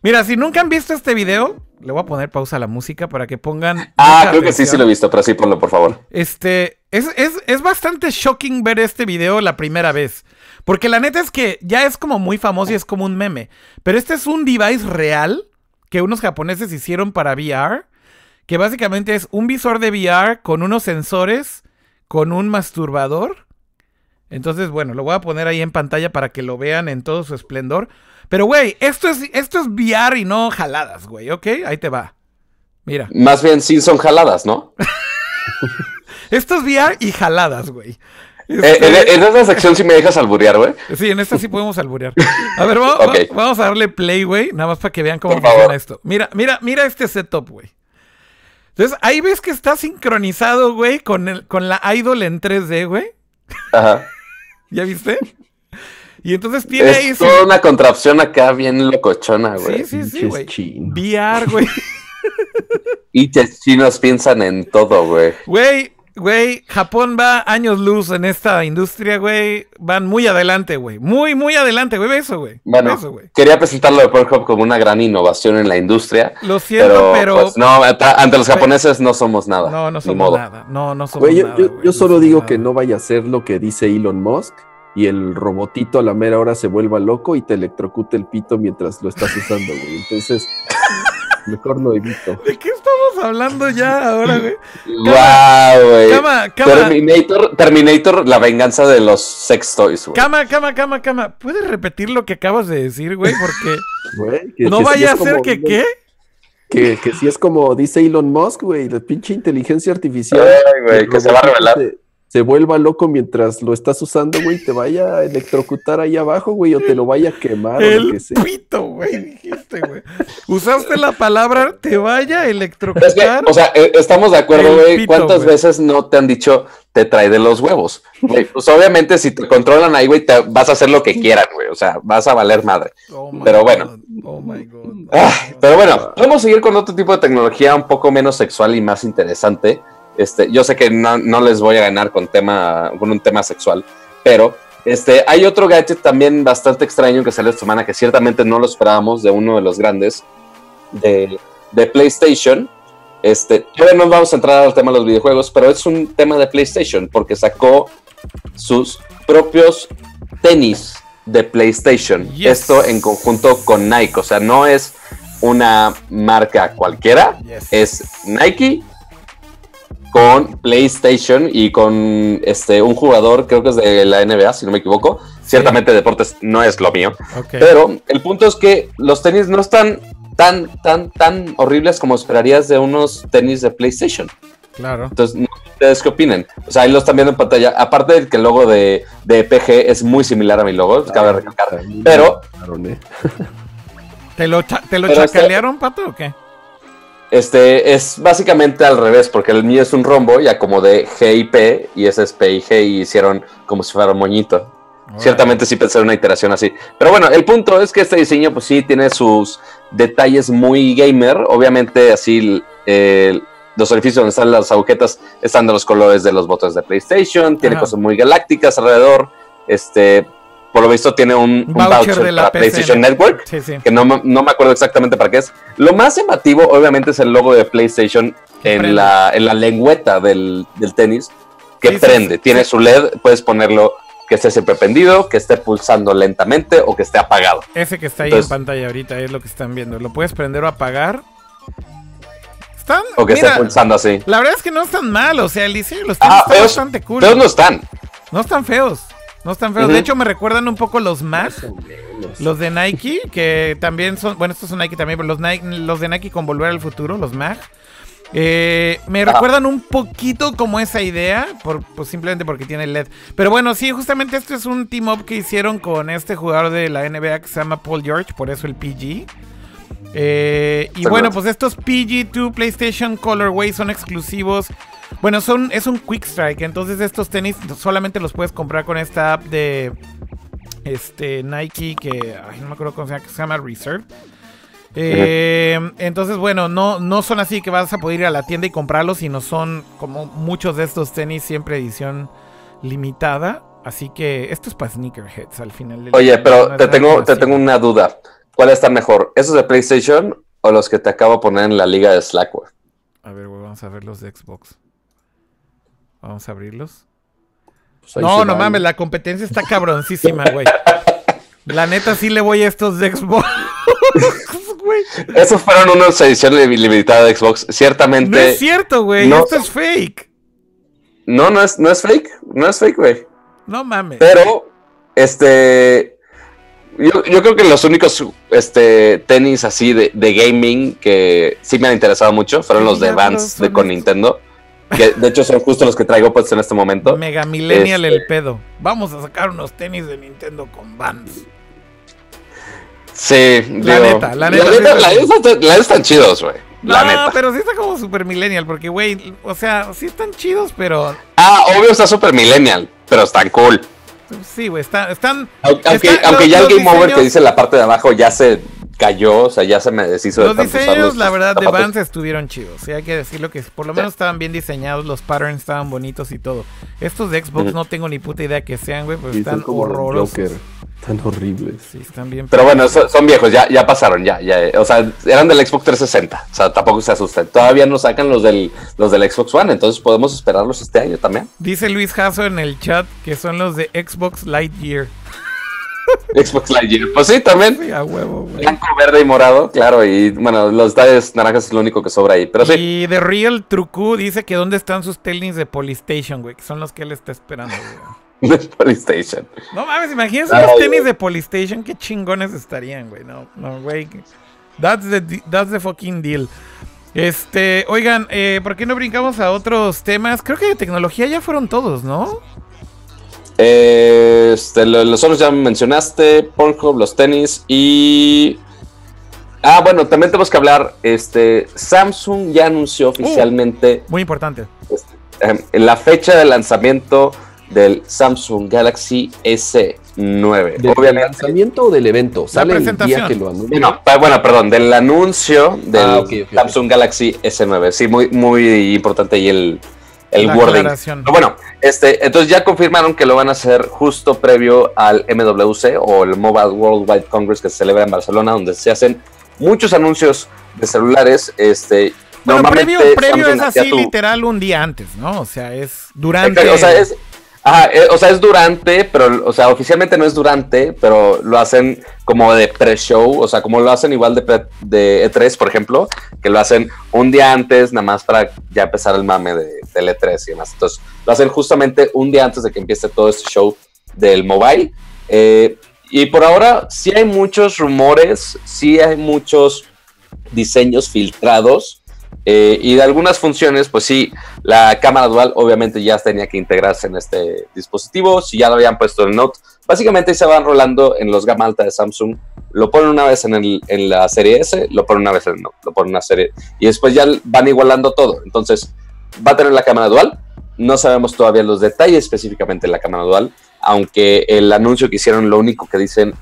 Mira, si nunca han visto este video, le voy a poner pausa a la música para que pongan... Ah, creo que sí, sí lo he visto, pero sí, ponlo, por favor. Este, es, es, es bastante shocking ver este video la primera vez. Porque la neta es que ya es como muy famoso y es como un meme. Pero este es un device real que unos japoneses hicieron para VR. Que básicamente es un visor de VR con unos sensores, con un masturbador. Entonces, bueno, lo voy a poner ahí en pantalla para que lo vean en todo su esplendor. Pero, güey, esto es, esto es VR y no jaladas, güey, ¿ok? Ahí te va. Mira. Más bien sí son jaladas, ¿no? Esto es VR y jaladas, güey. Eh, Este- en, en esa sección sí me dejas alburear, güey. Sí, en esta sí podemos alburear. A ver, va- Ok. va- vamos a darle play, güey, nada más para que vean cómo Por funciona favor. esto. Mira, mira, mira este setup, güey. Entonces, ahí ves que está sincronizado, güey, con, el, con la idol en 3D, güey. Ajá. ¿Ya viste? Y entonces tiene ahí... Es su- toda una contrapción acá bien locochona, Sí, güey. sí, sí, Pinches güey. VR, güey. Y chinos piensan en todo, güey. Güey, güey, Japón va años luz en esta industria, güey. Van muy adelante, güey. Muy, muy adelante, güey. Eso, güey. Bueno, eso, güey. quería presentarlo de Pornhub como una gran innovación en la industria. Lo siento, Pero, pero... pues, no, ante los japoneses no somos nada. no, no ni somos modo. nada. No, no somos Güey, yo, nada, yo- güey. yo solo digo nada. que no vaya a ser lo que dice Elon Musk y el robotito a la mera hora se vuelva loco y te electrocute el pito mientras lo estás usando, güey. Entonces, mejor lo evito. ¿De qué estamos hablando ya ahora, güey? Guau, güey. Cama, cama, Terminator, Terminator, la venganza de los sex toys, güey. cama, cama, cama, cama. ¿Puedes repetir lo que acabas de decir, güey? Porque Güey, que- no que vaya a ser como- que qué. Que, que si es como dice Elon Musk, güey, la pinche inteligencia artificial. Ay, güey, que se va a revelar. Se, se vuelva loco mientras lo estás usando, güey, te vaya a electrocutar ahí abajo, güey, o te lo vaya a quemar o lo El que sea. pito, güey, dijiste, güey. Usaste la palabra te vaya a Es que, electrocutar. o sea, eh, estamos de acuerdo, El güey. ¿Cuántas veces no te han dicho te trae de los huevos? Pues obviamente si te controlan ahí, güey, te vas a hacer lo que quieran, güey. O sea, vas a valer madre. Oh pero bueno. God, Oh my God. Pero bueno, vamos a seguir con otro tipo de tecnología un poco menos sexual y más interesante. Este, yo sé que no, no les voy a ganar con, tema, con un tema sexual, pero este, hay otro gadget también bastante extraño que salió esta semana que ciertamente no lo esperábamos de uno de los grandes de, de PlayStation. Este, todavía no vamos a entrar al tema de los videojuegos, pero es un tema de PlayStation porque sacó sus propios tenis de PlayStation. Yes. Esto en conjunto con Nike, o sea, no es una marca cualquiera, Yes. es Nike con PlayStation y con este un jugador, creo que es de la NBA, si no me equivoco. Ciertamente deportes no es lo mío, pero el punto es que los tenis no están tan, tan, tan horribles como esperarías de unos tenis de PlayStation. Claro. Entonces, no sé ¿ustedes qué opinan? O sea, ahí lo están viendo en pantalla. Aparte de que el logo de, de PG es muy similar a mi logo, cabe recalcar. Pero, ¿eh? ¿Te lo, cha- te lo este- chacalearon, pato, o qué? Este es básicamente al revés, porque el mío es un rombo, ya como de G y P, y ese es P y G, y hicieron como si fuera un moñito. Ciertamente sí pensé en una iteración así. Pero bueno, el punto es que este diseño, pues sí, tiene sus detalles muy gamer. Obviamente, así eh, los orificios donde están las agujetas están de los colores de los botones de PlayStation. Tiene Ajá. cosas muy galácticas alrededor. Este, por lo visto, tiene un, un Voucher voucher, de la para. PlayStation Network Sí, sí. que no, me- no me acuerdo exactamente para qué es. Lo más llamativo, obviamente, es el logo de PlayStation en la, en la lengüeta del, del tenis, que Sí, prende. Tiene su LED, puedes ponerlo que esté siempre prendido, que esté pulsando lentamente o que esté apagado. Ese que está ahí Entonces- en pantalla ahorita es lo que están viendo. Lo puedes prender o apagar. Están. O que mira, esté pulsando así. la verdad es que no están mal. O sea, el diseño los Ah, feos, bastante cool. feos no están. No están feos. No están feos. De hecho, me recuerdan un poco los Mag. Los de Nike, que también son. Bueno, estos son Nike también, pero los, Nike, los de Nike con Volver al Futuro, los Mag. eh, me recuerdan un poquito como esa idea, por, pues simplemente porque tiene LED. Pero bueno, sí, justamente esto es un team up que hicieron con este jugador de la NBA que se llama Paul George, por eso el PG. Eh, y bueno, pues estos PG2 PlayStation Colorway son exclusivos. Bueno, son, es un Quick Strike, entonces estos tenis solamente los puedes comprar con esta app de este Nike que ay, no me acuerdo cómo se llama, que se llama Reserve. Eh, entonces, bueno, no, no son así que vas a poder ir a la tienda y comprarlos, sino son como muchos de estos tenis, siempre edición limitada. Así que esto es para sneakerheads al final del Oye, pero te tengo, te tengo una duda. ¿Cuál está mejor? ¿Esos de PlayStation o los que te acabo de poner en la liga de Slackware? A ver, vamos a ver los de Xbox. Vamos a abrirlos. Pues No, no van. mames, la competencia está cabroncísima, güey. La neta sí le voy a estos de Xbox. güey. Esos fueron unos ediciones limitadas de Xbox. Ciertamente. No es cierto, güey. no- Esto es fake. No, no es, no es fake. No es fake, güey. No mames. Pero, este. Yo, yo creo que los únicos este, tenis así de, de gaming que sí me han interesado mucho fueron los de Vans de con. Nintendo. Que de hecho son justo los que traigo puestos en este momento. Mega Millennial Este- el pedo. Vamos a sacar unos tenis de Nintendo con Vans. Sí, La digo, neta, la neta, La neta, sí. la neta- la neta están chidos, güey. La no, neta. pero sí está como super millennial, porque, güey, o sea, sí están chidos, pero Ah, obvio está super millennial, pero están cool. Sí, güey, están, están, Aunque, aunque, los- ya el los Game Over que dice la parte de abajo ya se cayó, o sea, ya se me deshizo de Los tanto usar diseños, los la verdad, de. Vans estuvieron chidos. Sí, hay que decirlo que por lo menos estaban bien diseñados, los patterns estaban bonitos y todo. Estos de Xbox no tengo ni puta idea que sean, güey, pero están como horrorosos. Tan horribles. Sí, están bien. Pero bueno, so- son viejos, ya, ya pasaron, ya, ya. O sea, eran del Xbox 360. O sea, tampoco se asusten. Todavía no sacan los del, los del Xbox One, entonces podemos esperarlos este año también. Dice Luis Jasso en el chat que son los de Xbox Lightyear. Xbox Lightyear. Pues sí, también. Sí, a huevo, güey. Blanco, verde y morado, claro. Y bueno, los detalles naranjas es lo único que sobra ahí. Pero sí, Y The Real Trucu dice que dónde están sus tenis de Polystation, güey, que son los que él está esperando, güey. de PlayStation. No mames, imagínense unos güey. tenis de Polystation, qué chingones estarían, güey. No, no, güey. That's the, that's the fucking deal. Este, oigan, eh, ¿por qué no brincamos a otros temas? Creo que de tecnología ya fueron todos, ¿no? Eh, este, lo- los otros ya mencionaste, Pornhub, los tenis y... Ah, bueno, también tenemos que hablar, este, Samsung ya anunció oficialmente Muy importante. eh, la fecha de lanzamiento del Samsung Galaxy S9. ¿Del Obviamente, lanzamiento o del evento? Sale el día presentación. que lo anuncian. bueno, perdón, del anuncio del Ah, ok, ok, ok. Samsung Galaxy S9. Sí, muy, muy importante ahí el, el La wording. Pero bueno, este, entonces ya confirmaron que lo van a hacer justo previo al MWC o el Mobile World Wide Congress que se celebra en Barcelona, donde se hacen muchos anuncios de celulares. Este, Bueno, normalmente previo, previo es así tu- literal un día antes, ¿no? O sea, es durante. O sea, es, ajá, eh, o sea, es durante, pero, o sea, oficialmente no es durante, pero lo hacen como de pre-show, o sea, como lo hacen igual de, de E3, por ejemplo, que lo hacen un día antes, nada más para ya empezar el mame de, del E3 y demás. Entonces, lo hacen justamente un día antes de que empiece todo este show del mobile. Eh, y por ahora, sí hay muchos rumores, sí hay muchos diseños filtrados. Eh, y de algunas funciones, pues sí, la cámara dual obviamente ya tenía que integrarse en este dispositivo. Si ya lo habían puesto en Note, básicamente se van rolando en los gama alta de Samsung. Lo ponen una vez en, el, en la serie S, lo ponen una vez en el Note, lo ponen en una serie. Y después ya van igualando todo. Entonces, va a tener la cámara dual. No sabemos todavía los detalles específicamente de la cámara dual, aunque el anuncio que hicieron lo único que dicen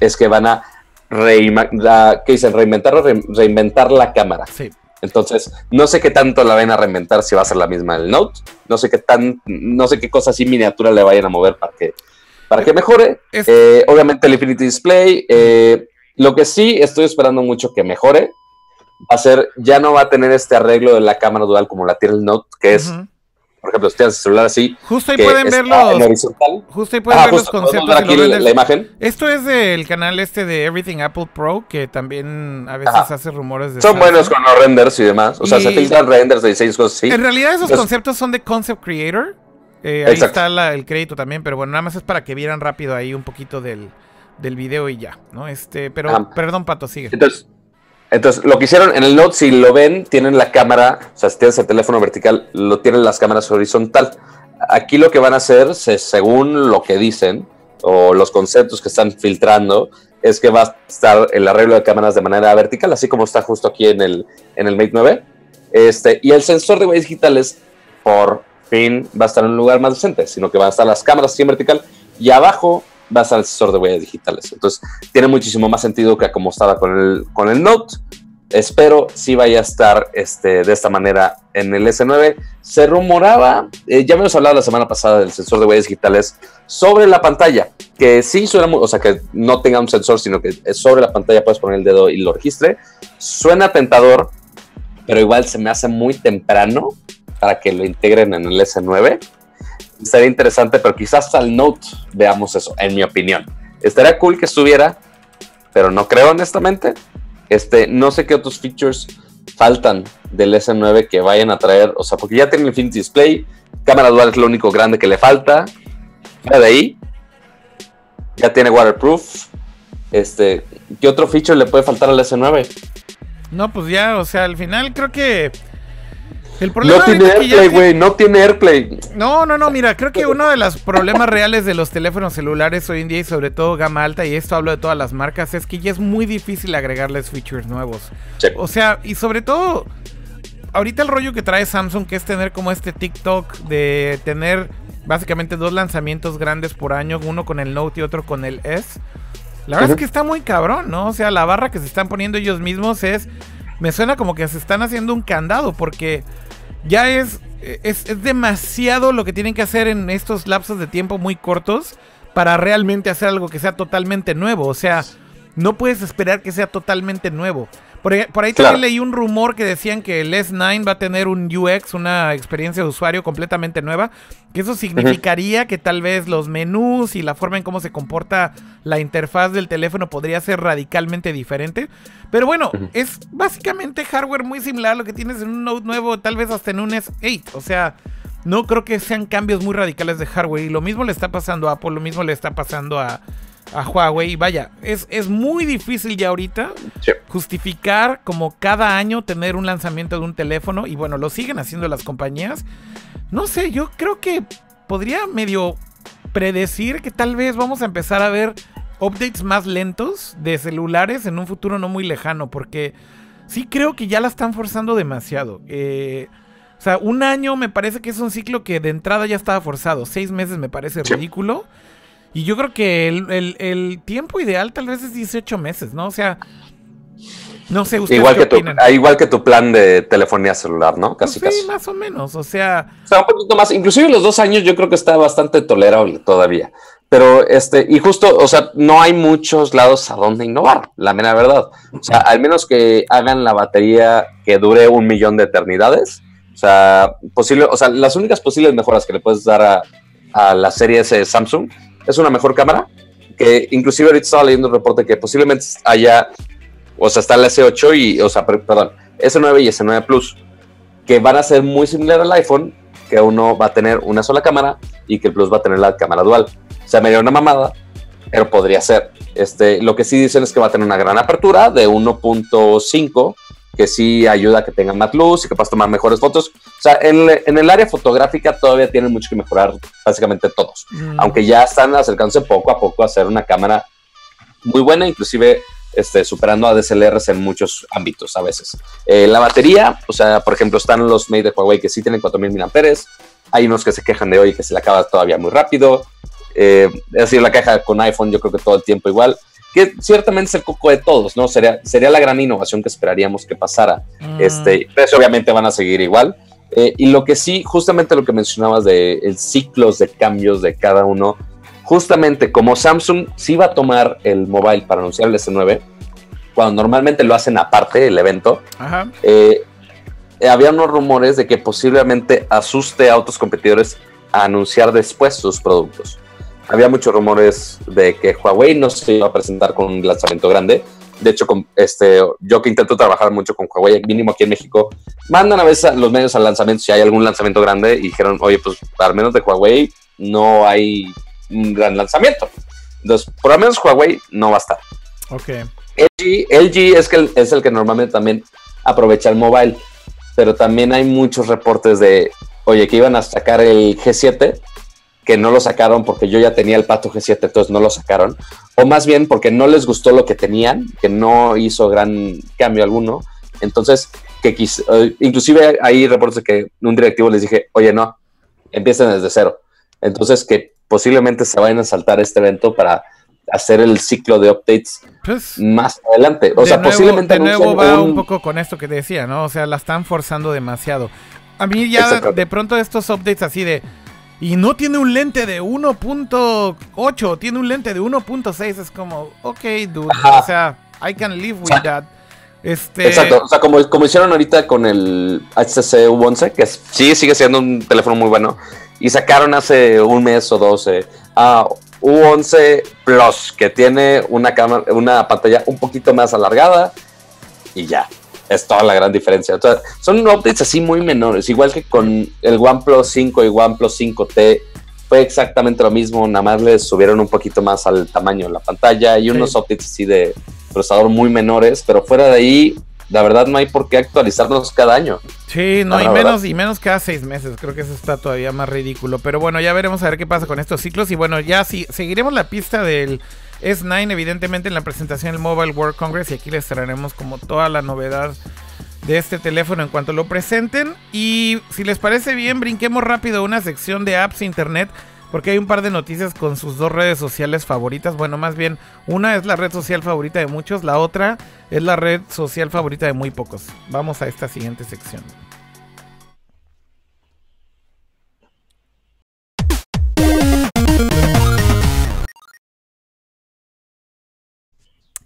es que van a la, ¿qué dicen? Reinventar, reinventar la cámara. Sí. Entonces, no sé qué tanto la van a reinventar si va a ser la misma del Note. No sé qué tan, no sé qué cosas así miniatura le vayan a mover para que, para que mejore. Eh, obviamente el Infinity Display. eh, lo que sí estoy esperando mucho que mejore va a ser, ya no va a tener este arreglo de la cámara dual como la tiene el Note, que es. Por ejemplo, si tienes el celular así, Justo ahí que pueden ver los, horizontal. justo ahí pueden Ah, ver los justo, conceptos ver aquí la, imagen. Esto es del canal este de Everything Apple Pro, que también a veces Ajá. hace rumores de Son buenos con los renders y demás. O sea, Y- se filtran renders de diseños, cosas así. En realidad esos Entonces- conceptos son de Concept Creator. Eh, ahí está la- el crédito también, pero bueno, nada más es para que vieran rápido ahí un poquito del, del video y ya, ¿no? Este, pero Ajá. perdón, Pato, sigue. Entonces, entonces, lo que hicieron en el Note, si lo ven, tienen la cámara, o sea, si tienes el teléfono vertical, lo tienen las cámaras horizontal. Aquí lo que van a hacer, se- según lo que dicen, o los conceptos que están filtrando, es que va a estar el arreglo de cámaras de manera vertical, así como está justo aquí en el, en el Mate 9. Este, y el sensor de huellas digitales, por fin, va a estar en un lugar más decente, sino que van a estar las cámaras así en vertical y abajo va a estar el sensor de huellas digitales. Entonces, tiene muchísimo más sentido que como estaba con el, con el Note. Espero sí vaya a estar este, de esta manera en el S9. Se rumoraba, eh, ya habíamos hablado la semana pasada del sensor de huellas digitales sobre la pantalla, que sí suena, muy- o sea, que no tenga un sensor, sino que sobre la pantalla puedes poner el dedo y lo registre. Suena tentador, pero igual se me hace muy temprano para que lo integren en el S9. Estaría interesante, pero quizás hasta el Note veamos eso, en mi opinión. Estaría cool que estuviera, pero no creo honestamente. Este, no sé qué otros features faltan del S9 que vayan a traer, o sea, porque ya tiene Infinity Display, cámara dual es lo único grande que le falta. Fuera de ahí, ya tiene waterproof. Este, ¿qué otro feature le puede faltar al S9? No, pues ya, o sea, al final creo que el problema No tiene AirPlay, güey, no tiene AirPlay. No, no, no, mira, creo que uno de los problemas reales de los teléfonos celulares hoy en día y sobre todo gama alta, y esto hablo de todas las marcas, es que ya es muy difícil agregarles features nuevos. Sí. O sea, y sobre todo, ahorita el rollo que trae Samsung, que es tener como este TikTok de tener básicamente dos lanzamientos grandes por año, uno con el Note y otro con el S. La verdad es que está muy cabrón, ¿no? O sea, la barra que se están poniendo ellos mismos es... Me suena como que se están haciendo un candado porque ya es, es, es demasiado lo que tienen que hacer en estos lapsos de tiempo muy cortos para realmente hacer algo que sea totalmente nuevo. O sea, no puedes esperar que sea totalmente nuevo. Por, ahí- por ahí Claro. también leí un rumor que decían que el S9 va a tener un UX, una experiencia de usuario completamente nueva. Que eso significaría que tal vez los menús y la forma en cómo se comporta la interfaz del teléfono podría ser radicalmente diferente. Pero bueno, es básicamente hardware muy similar a lo que tienes en un Note nuevo, tal vez hasta en un S8. O sea, no creo que sean cambios muy radicales de hardware. Y lo mismo le está pasando a Apple, lo mismo le está pasando a, a Huawei. Vaya, es, es muy difícil ya ahorita Sí. justificar como cada año tener un lanzamiento de un teléfono. Y bueno, lo siguen haciendo las compañías. No sé, yo creo que podría medio predecir que tal vez vamos a empezar a ver updates más lentos de celulares en un futuro no muy lejano. Porque sí creo que ya la están forzando demasiado. Eh, o sea, un año me parece que es un ciclo que de entrada ya estaba forzado. Seis meses me parece Sí. ridículo. Y yo creo que el, el- el tiempo ideal tal vez es 18 meses, ¿no? O sea, no sé, ustedes Igual qué que, tu, opinan? ah, igual que tu plan de telefonía celular, ¿no? Pues Casi, sí, casi. más o menos. O sea, O sea, un poquito más. Inclusive los dos años yo creo que está bastante tolerable todavía. Pero este, y justo, o sea, no hay muchos lados a donde innovar, la mera verdad. O sea, al menos que hagan la batería que dure un millón de eternidades. O sea, posible, o sea, las únicas posibles mejoras que le puedes dar a, a la serie S de Samsung es una mejor cámara. Que inclusive ahorita estaba leyendo un reporte que posiblemente haya, o sea, está el S8 y, o sea, per- perdón, S9 y S9 Plus, que van a ser muy similar al iPhone, que uno va a tener una sola cámara y que el Plus va a tener la cámara dual. O sea, me dio una mamada, pero podría ser. Este, lo que sí dicen es que va a tener una gran apertura de 1.5 que sí ayuda a que tenga más luz y que puedas tomar mejores fotos. O sea, en, en el área fotográfica todavía tienen mucho que mejorar básicamente todos, Mm. aunque ya están acercándose poco a poco a hacer una cámara muy buena, inclusive este, superando a DSLRs en muchos ámbitos a veces. Eh, la batería, o sea, por ejemplo, están los Mate de Huawei que sí tienen 4000 mAh, hay unos que se quejan de hoy que se le acaba todavía muy rápido, eh, es decir, la caja con iPhone yo creo que todo el tiempo igual, que ciertamente es el coco de todos, ¿no? Sería, sería la gran innovación que esperaríamos que pasara. Mm. Este, precios obviamente van a seguir igual. Eh, y lo que sí, justamente lo que mencionabas de el ciclos de cambios de cada uno, justamente como Samsung sí va a tomar el mobile para anunciar el S9, cuando normalmente lo hacen aparte el evento, Ajá. eh, eh, había unos rumores de que posiblemente asuste a otros competidores a anunciar después sus productos. Había muchos rumores de que Huawei no se iba a presentar con un lanzamiento grande. De hecho, con este, yo que intento trabajar mucho con Huawei, mínimo aquí en México, mandan a veces a los medios al lanzamiento si hay algún lanzamiento grande y dijeron, oye, pues al menos de Huawei no hay un gran lanzamiento. Entonces, por lo menos Huawei no va a estar. Ok. LG, LG es, que es el que normalmente también aprovecha el mobile, pero también hay muchos reportes de, oye, que iban a sacar el G7, que no lo sacaron porque yo ya tenía el Pato G7, entonces no lo sacaron, o más bien porque no les gustó lo que tenían, que no hizo gran cambio alguno, entonces, que quis- eh, inclusive hay reportes que un directivo les dije, oye, no, empiecen desde cero, entonces que posiblemente se vayan a saltar este evento para hacer el ciclo de updates Pues. más adelante. O sea, nuevo, posiblemente de nuevo va un- un poco con esto que te decía, ¿no? O sea, la están forzando demasiado. A mí ya de pronto estos updates así de... Y no tiene un lente de 1.8, tiene un lente de 1.6. Es como, ok, dude. Ajá. O sea, I can live with that. Este, Exacto, o sea, como, como hicieron ahorita con el HTC U11, que es- sí sigue siendo un teléfono muy bueno, y sacaron hace un mes o dos eh, a U11 Plus, que tiene una, cámara, una pantalla un poquito más alargada, y ya, es toda la gran diferencia. O sea, son updates así muy menores, igual que con el OnePlus 5 y OnePlus 5T, fue exactamente lo mismo, nada más les subieron un poquito más al tamaño de la pantalla y unos updates así de procesador muy menores, pero fuera de ahí, la verdad no hay por qué actualizarlos cada año. Sí, no, y menos, y menos cada seis meses. Creo que eso está todavía más ridículo. Pero bueno, ya veremos a ver qué pasa con estos ciclos. Y bueno, ya sí, seguiremos la pista del S9, evidentemente, en la presentación del Mobile World Congress. Y aquí les traeremos como toda la novedad de este teléfono en cuanto lo presenten. Y si les parece bien, brinquemos rápido a una sección de apps internet. Porque hay un par de noticias con sus dos redes sociales favoritas. Bueno, más bien, una es la red social favorita de muchos, la otra es la red social favorita de muy pocos. Vamos a esta siguiente sección.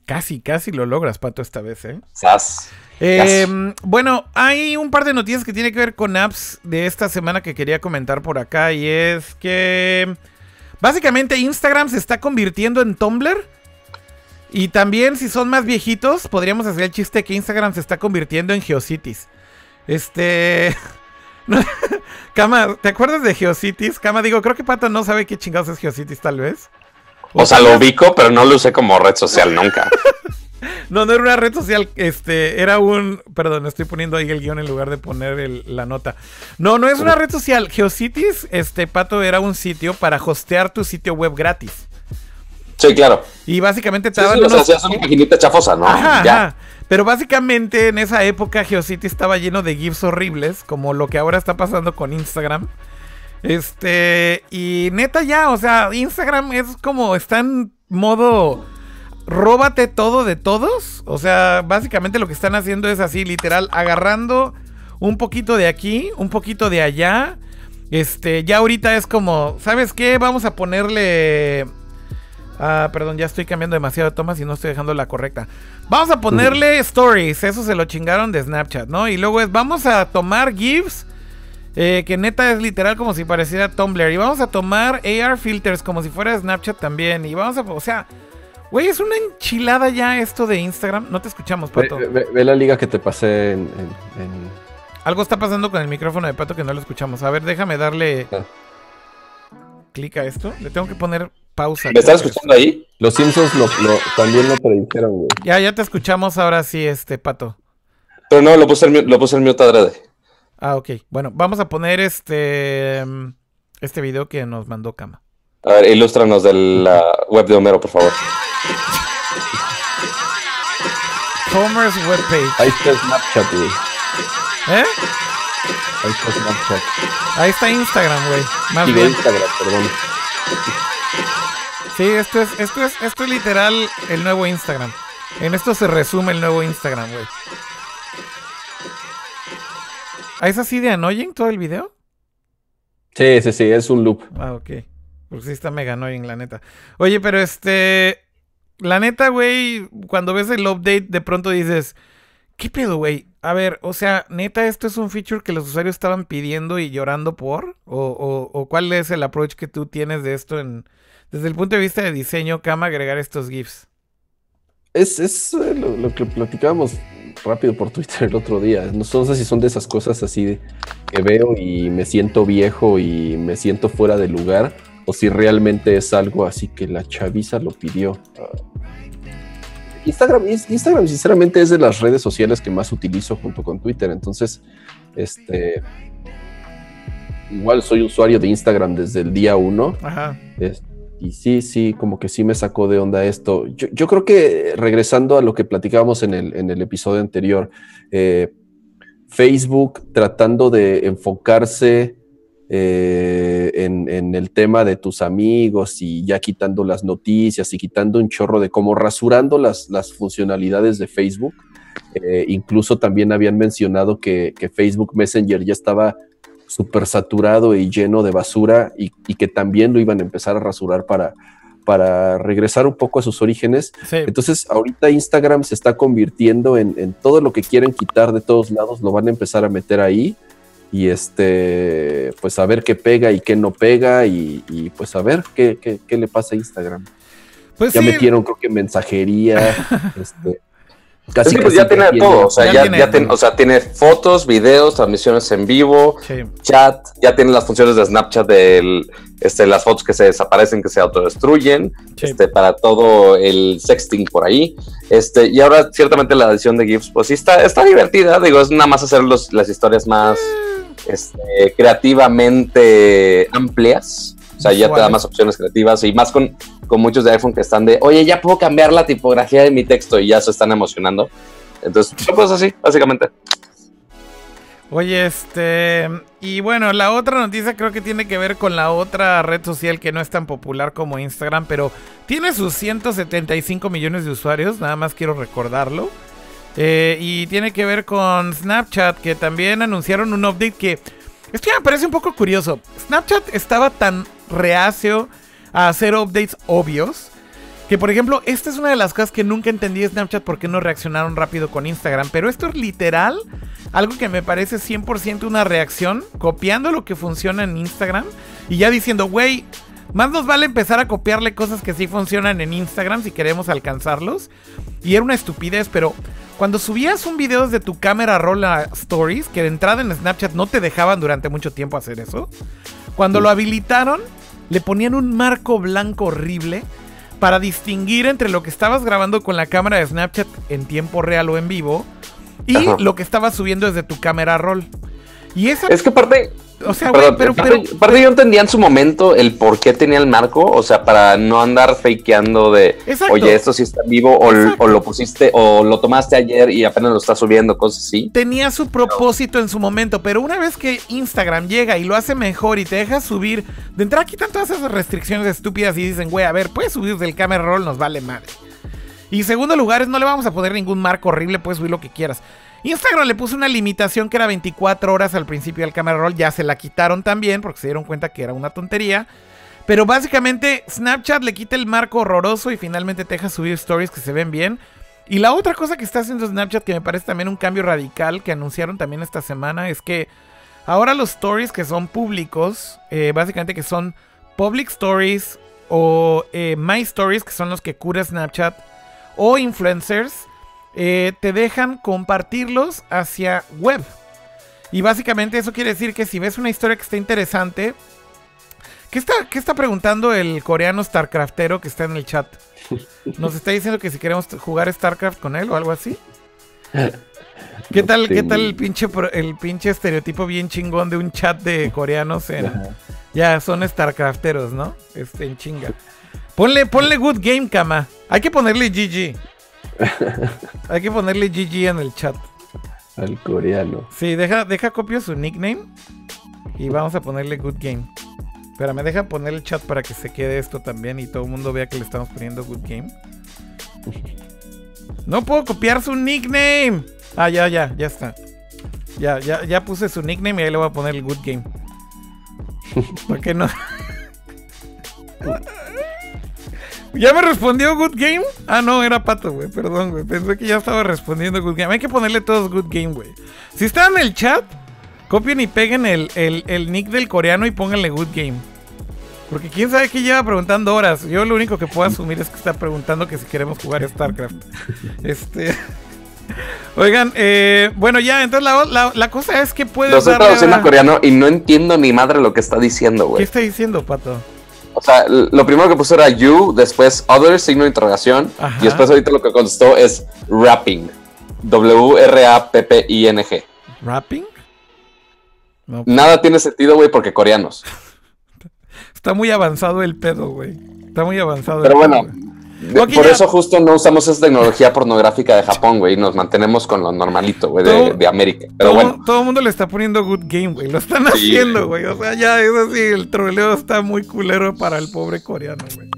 Casi, casi lo logras, Pato, esta vez, ¿eh? Sas. Eh, bueno, hay un par de noticias que tiene que ver con apps de esta semana que quería comentar por acá y es que básicamente Instagram se está convirtiendo en Tumblr y también si son más viejitos podríamos hacer el chiste que Instagram se está convirtiendo en Geocities. Este... Cama, ¿te acuerdas de Geocities? Cama, digo, creo que Pato no sabe qué chingados es Geocities tal vez. O sea, lo ubico, pero no lo usé como red social nunca. No, no era una red social, este, era un, perdón, estoy poniendo ahí el guion en lugar de poner el- la nota. No, no es una red social. GeoCities, este, Pato, era un sitio para hostear tu sitio web gratis. Sí, claro. Y básicamente te Sí, daban sí, o sea, una paginita chafosa, ¿no? Ajá, ya. ajá. Pero básicamente en esa época GeoCities estaba lleno de GIFs horribles, como lo que ahora está pasando con Instagram. Este, y neta ya, o sea, Instagram es como, está en modo, róbate todo de todos. O sea, básicamente lo que están haciendo es así, literal, agarrando un poquito de aquí, un poquito de allá. Este, ya ahorita es como, ¿sabes qué? Vamos a ponerle... Ah, perdón, ya estoy cambiando demasiado de tomas y no estoy dejando la correcta. Vamos a ponerle stories, eso se lo chingaron de Snapchat, ¿no? Y luego es, vamos a tomar GIFs, eh, que neta es literal como si pareciera Tumblr. Y vamos a tomar AR filters como si fuera Snapchat también. Y vamos a, o sea, güey, es una enchilada ya esto de Instagram. No te escuchamos, Pato. ve- ve la liga que te pasé en, en- en- Algo está pasando con el micrófono de Pato que no lo escuchamos. A ver, déjame darle Ah. clic a esto. Le tengo que poner pausa. ¿Me estás escuchando ahí? Los Simpsons lo, lo- también lo predijeron, güey. Ya, ya te escuchamos ahora sí, este Pato. Pero no, lo puse en, mu- lo puse mute adrede. Ah, ok. Bueno, vamos a poner este mm, este video que nos mandó Kama. A ver, ilústranos de la web de Homero, por favor. Homer's webpage. Ahí está Snapchat, güey. ¿Eh? Ahí está Snapchat. Ahí está Instagram, güey. Más bien. Instagram, perdón. Sí, esto es, esto es, esto es literal el nuevo Instagram. En esto se resume el nuevo Instagram, güey. ¿Ah, ¿Es así de annoying todo el video? Sí, sí, sí, es un loop. Ah, ok. Pues sí está mega annoying, la neta. Oye, pero este... La neta, güey, cuando ves el update, de pronto dices... ¿Qué pedo, güey? A ver, o sea, neta, ¿esto es un feature que los usuarios estaban pidiendo y llorando por? ¿O, o- o cuál es el approach que tú tienes de esto en... Desde el punto de vista de diseño, cama, agregar estos GIFs? Es, es eh, lo, lo que platicábamos rápido por Twitter el otro día. No sé si son de esas cosas así de que veo y me siento viejo y me siento fuera de lugar, o si realmente es algo así que la chaviza lo pidió. Instagram, Instagram, sinceramente, es de las redes sociales que más utilizo junto con Twitter. Entonces, este. Igual soy usuario de Instagram desde el día uno. Ajá. Y sí, sí, como que sí me sacó de onda esto. Yo, creo que regresando a lo que platicábamos en el, en el episodio anterior, eh, Facebook tratando de enfocarse eh, en, en el tema de tus amigos y ya quitando las noticias y quitando un chorro de como rasurando las, las funcionalidades de Facebook. Eh, incluso también habían mencionado que, que Facebook Messenger ya estaba súper saturado y lleno de basura y, y que también lo iban a empezar a rasurar para, para regresar un poco a sus orígenes. Sí. Entonces, ahorita Instagram se está convirtiendo en, en todo lo que quieren quitar de todos lados, lo van a empezar a meter ahí y este, pues a ver qué pega y qué no pega y, y, pues a ver qué, qué, qué le pasa a Instagram. Pues ya sí, metieron, creo que mensajería, este, casi, que pues casi ya tiene todo, o sea, Ya ya, tiene- ya tiene, o sea, tiene fotos, videos, transmisiones en vivo, sí. chat, ya tiene las funciones de Snapchat de este, las fotos que se desaparecen, que se autodestruyen, Sí. este, para todo el sexting por ahí. Este, y ahora ciertamente la edición de GIFs, pues sí está, está divertida, digo, es nada más hacer los, las historias más este, creativamente amplias. O sea, ya te da más opciones creativas y más con, con muchos de iPhone que están de, oye, ya puedo cambiar la tipografía de mi texto y ya se están emocionando. Entonces, pues así, básicamente. Oye, este. Y bueno, la otra noticia creo que tiene que ver con la otra red social que no es tan popular como Instagram, pero tiene sus 175 millones de usuarios, nada más quiero recordarlo. Eh, y tiene que ver con Snapchat, que también anunciaron un update que. Esto ya me parece un poco curioso. Snapchat estaba tan reacio a hacer updates obvios. Que por ejemplo, esta es una de las cosas que nunca entendí de Snapchat por qué no reaccionaron rápido con Instagram. Pero esto es literal algo que me parece 100% una reacción, copiando lo que funciona en Instagram y ya diciendo, güey, más nos vale empezar a copiarle cosas que sí funcionan en Instagram si queremos alcanzarlos. Y era una estupidez, pero cuando subías un video desde tu cámara roll a Stories, que de entrada en Snapchat no te dejaban durante mucho tiempo hacer eso, cuando lo habilitaron, le ponían un marco blanco horrible para distinguir entre lo que estabas grabando con la cámara de Snapchat en tiempo real o en vivo y Ajá. lo que estabas subiendo desde tu cámara roll. Y esa, Es que aparte, o sea, güey, pero, pero, aparte yo entendía en su momento el por qué tenía el marco, o sea, para no andar fakeando de, Exacto. oye, esto sí está vivo, o, lo pusiste, o lo tomaste ayer y apenas lo estás subiendo, cosas así. tenía su propósito en su momento, pero una vez que Instagram llega y lo hace mejor y te deja subir, de entrada quitan todas esas restricciones estúpidas y dicen, güey, a ver, puedes subir del camera roll, nos vale madre. Y segundo lugar es no le vamos a poner ningún marco horrible, puedes subir lo que quieras. Instagram le puso una limitación que era 24 horas al principio del camera roll, ya se la quitaron también porque se dieron cuenta que era una tontería. Pero básicamente Snapchat le quita el marco horroroso y finalmente te deja subir stories que se ven bien. Y la otra cosa que está haciendo Snapchat que me parece también un cambio radical que anunciaron también esta semana es que ahora los stories que son públicos, eh, básicamente que son public stories o eh, my stories que son los que cura Snapchat o influencers, eh, te dejan compartirlos hacia web. Y básicamente eso quiere decir que si ves una historia que está interesante, ¿qué está, qué está preguntando el coreano StarCraftero que está en el chat? Nos está diciendo que si queremos jugar StarCraft con él o algo así. ¿Qué No tal, qué tal el pinche, el pinche estereotipo bien chingón de un chat de coreanos en... Ya, son StarCrafteros, ¿no? Este, en chinga. Ponle, ponle good game, cama. Hay que ponerle GG. Hay que ponerle GG en el chat. Al coreano. Sí, deja, deja copio su nickname. Y vamos a ponerle good game. Espérame, deja poner el chat para que se quede esto también y todo el mundo vea que le estamos poniendo good game. No puedo copiar su nickname. Ah, ya, ya, ya está. Ya, ya, ya puse su nickname y ahí le voy a poner el good game. ¿Por qué no? ¿Ya me respondió Good Game? Ah, no, era Pato, güey. Perdón, güey. Pensé que ya estaba respondiendo Good Game. Hay que ponerle todos Good Game, güey. Si están en el chat, copien y peguen el, el- el nick del coreano y pónganle Good Game. Porque quién sabe qué lleva preguntando horas. Yo lo único que puedo asumir es que está preguntando que si queremos jugar StarCraft. Este. Oigan, eh, bueno, ya, entonces la, la- la cosa es que puedes Lo estoy traduciendo a- coreano y no entiendo ni madre lo que está diciendo, ¿Qué güey. está diciendo, Pato? O sea, lo primero que puso era you, después other, signo de interrogación. Ajá. Y después ahorita lo que contestó es rapping. W-R-A-P-P-I-N-G. ¿Rapping? No, Nada tiene sentido, güey, porque coreanos. está muy avanzado el pedo, güey. Está muy avanzado Pero el bueno, pedo, por ya. eso justo no usamos esa tecnología pornográfica de Japón, güey, y nos mantenemos con lo normalito, güey, de, América. Pero todo, bueno, todo el mundo le está poniendo good game, güey. Lo están Sí, haciendo, güey. O sea, ya es así, el troleo está muy culero para el pobre coreano, güey.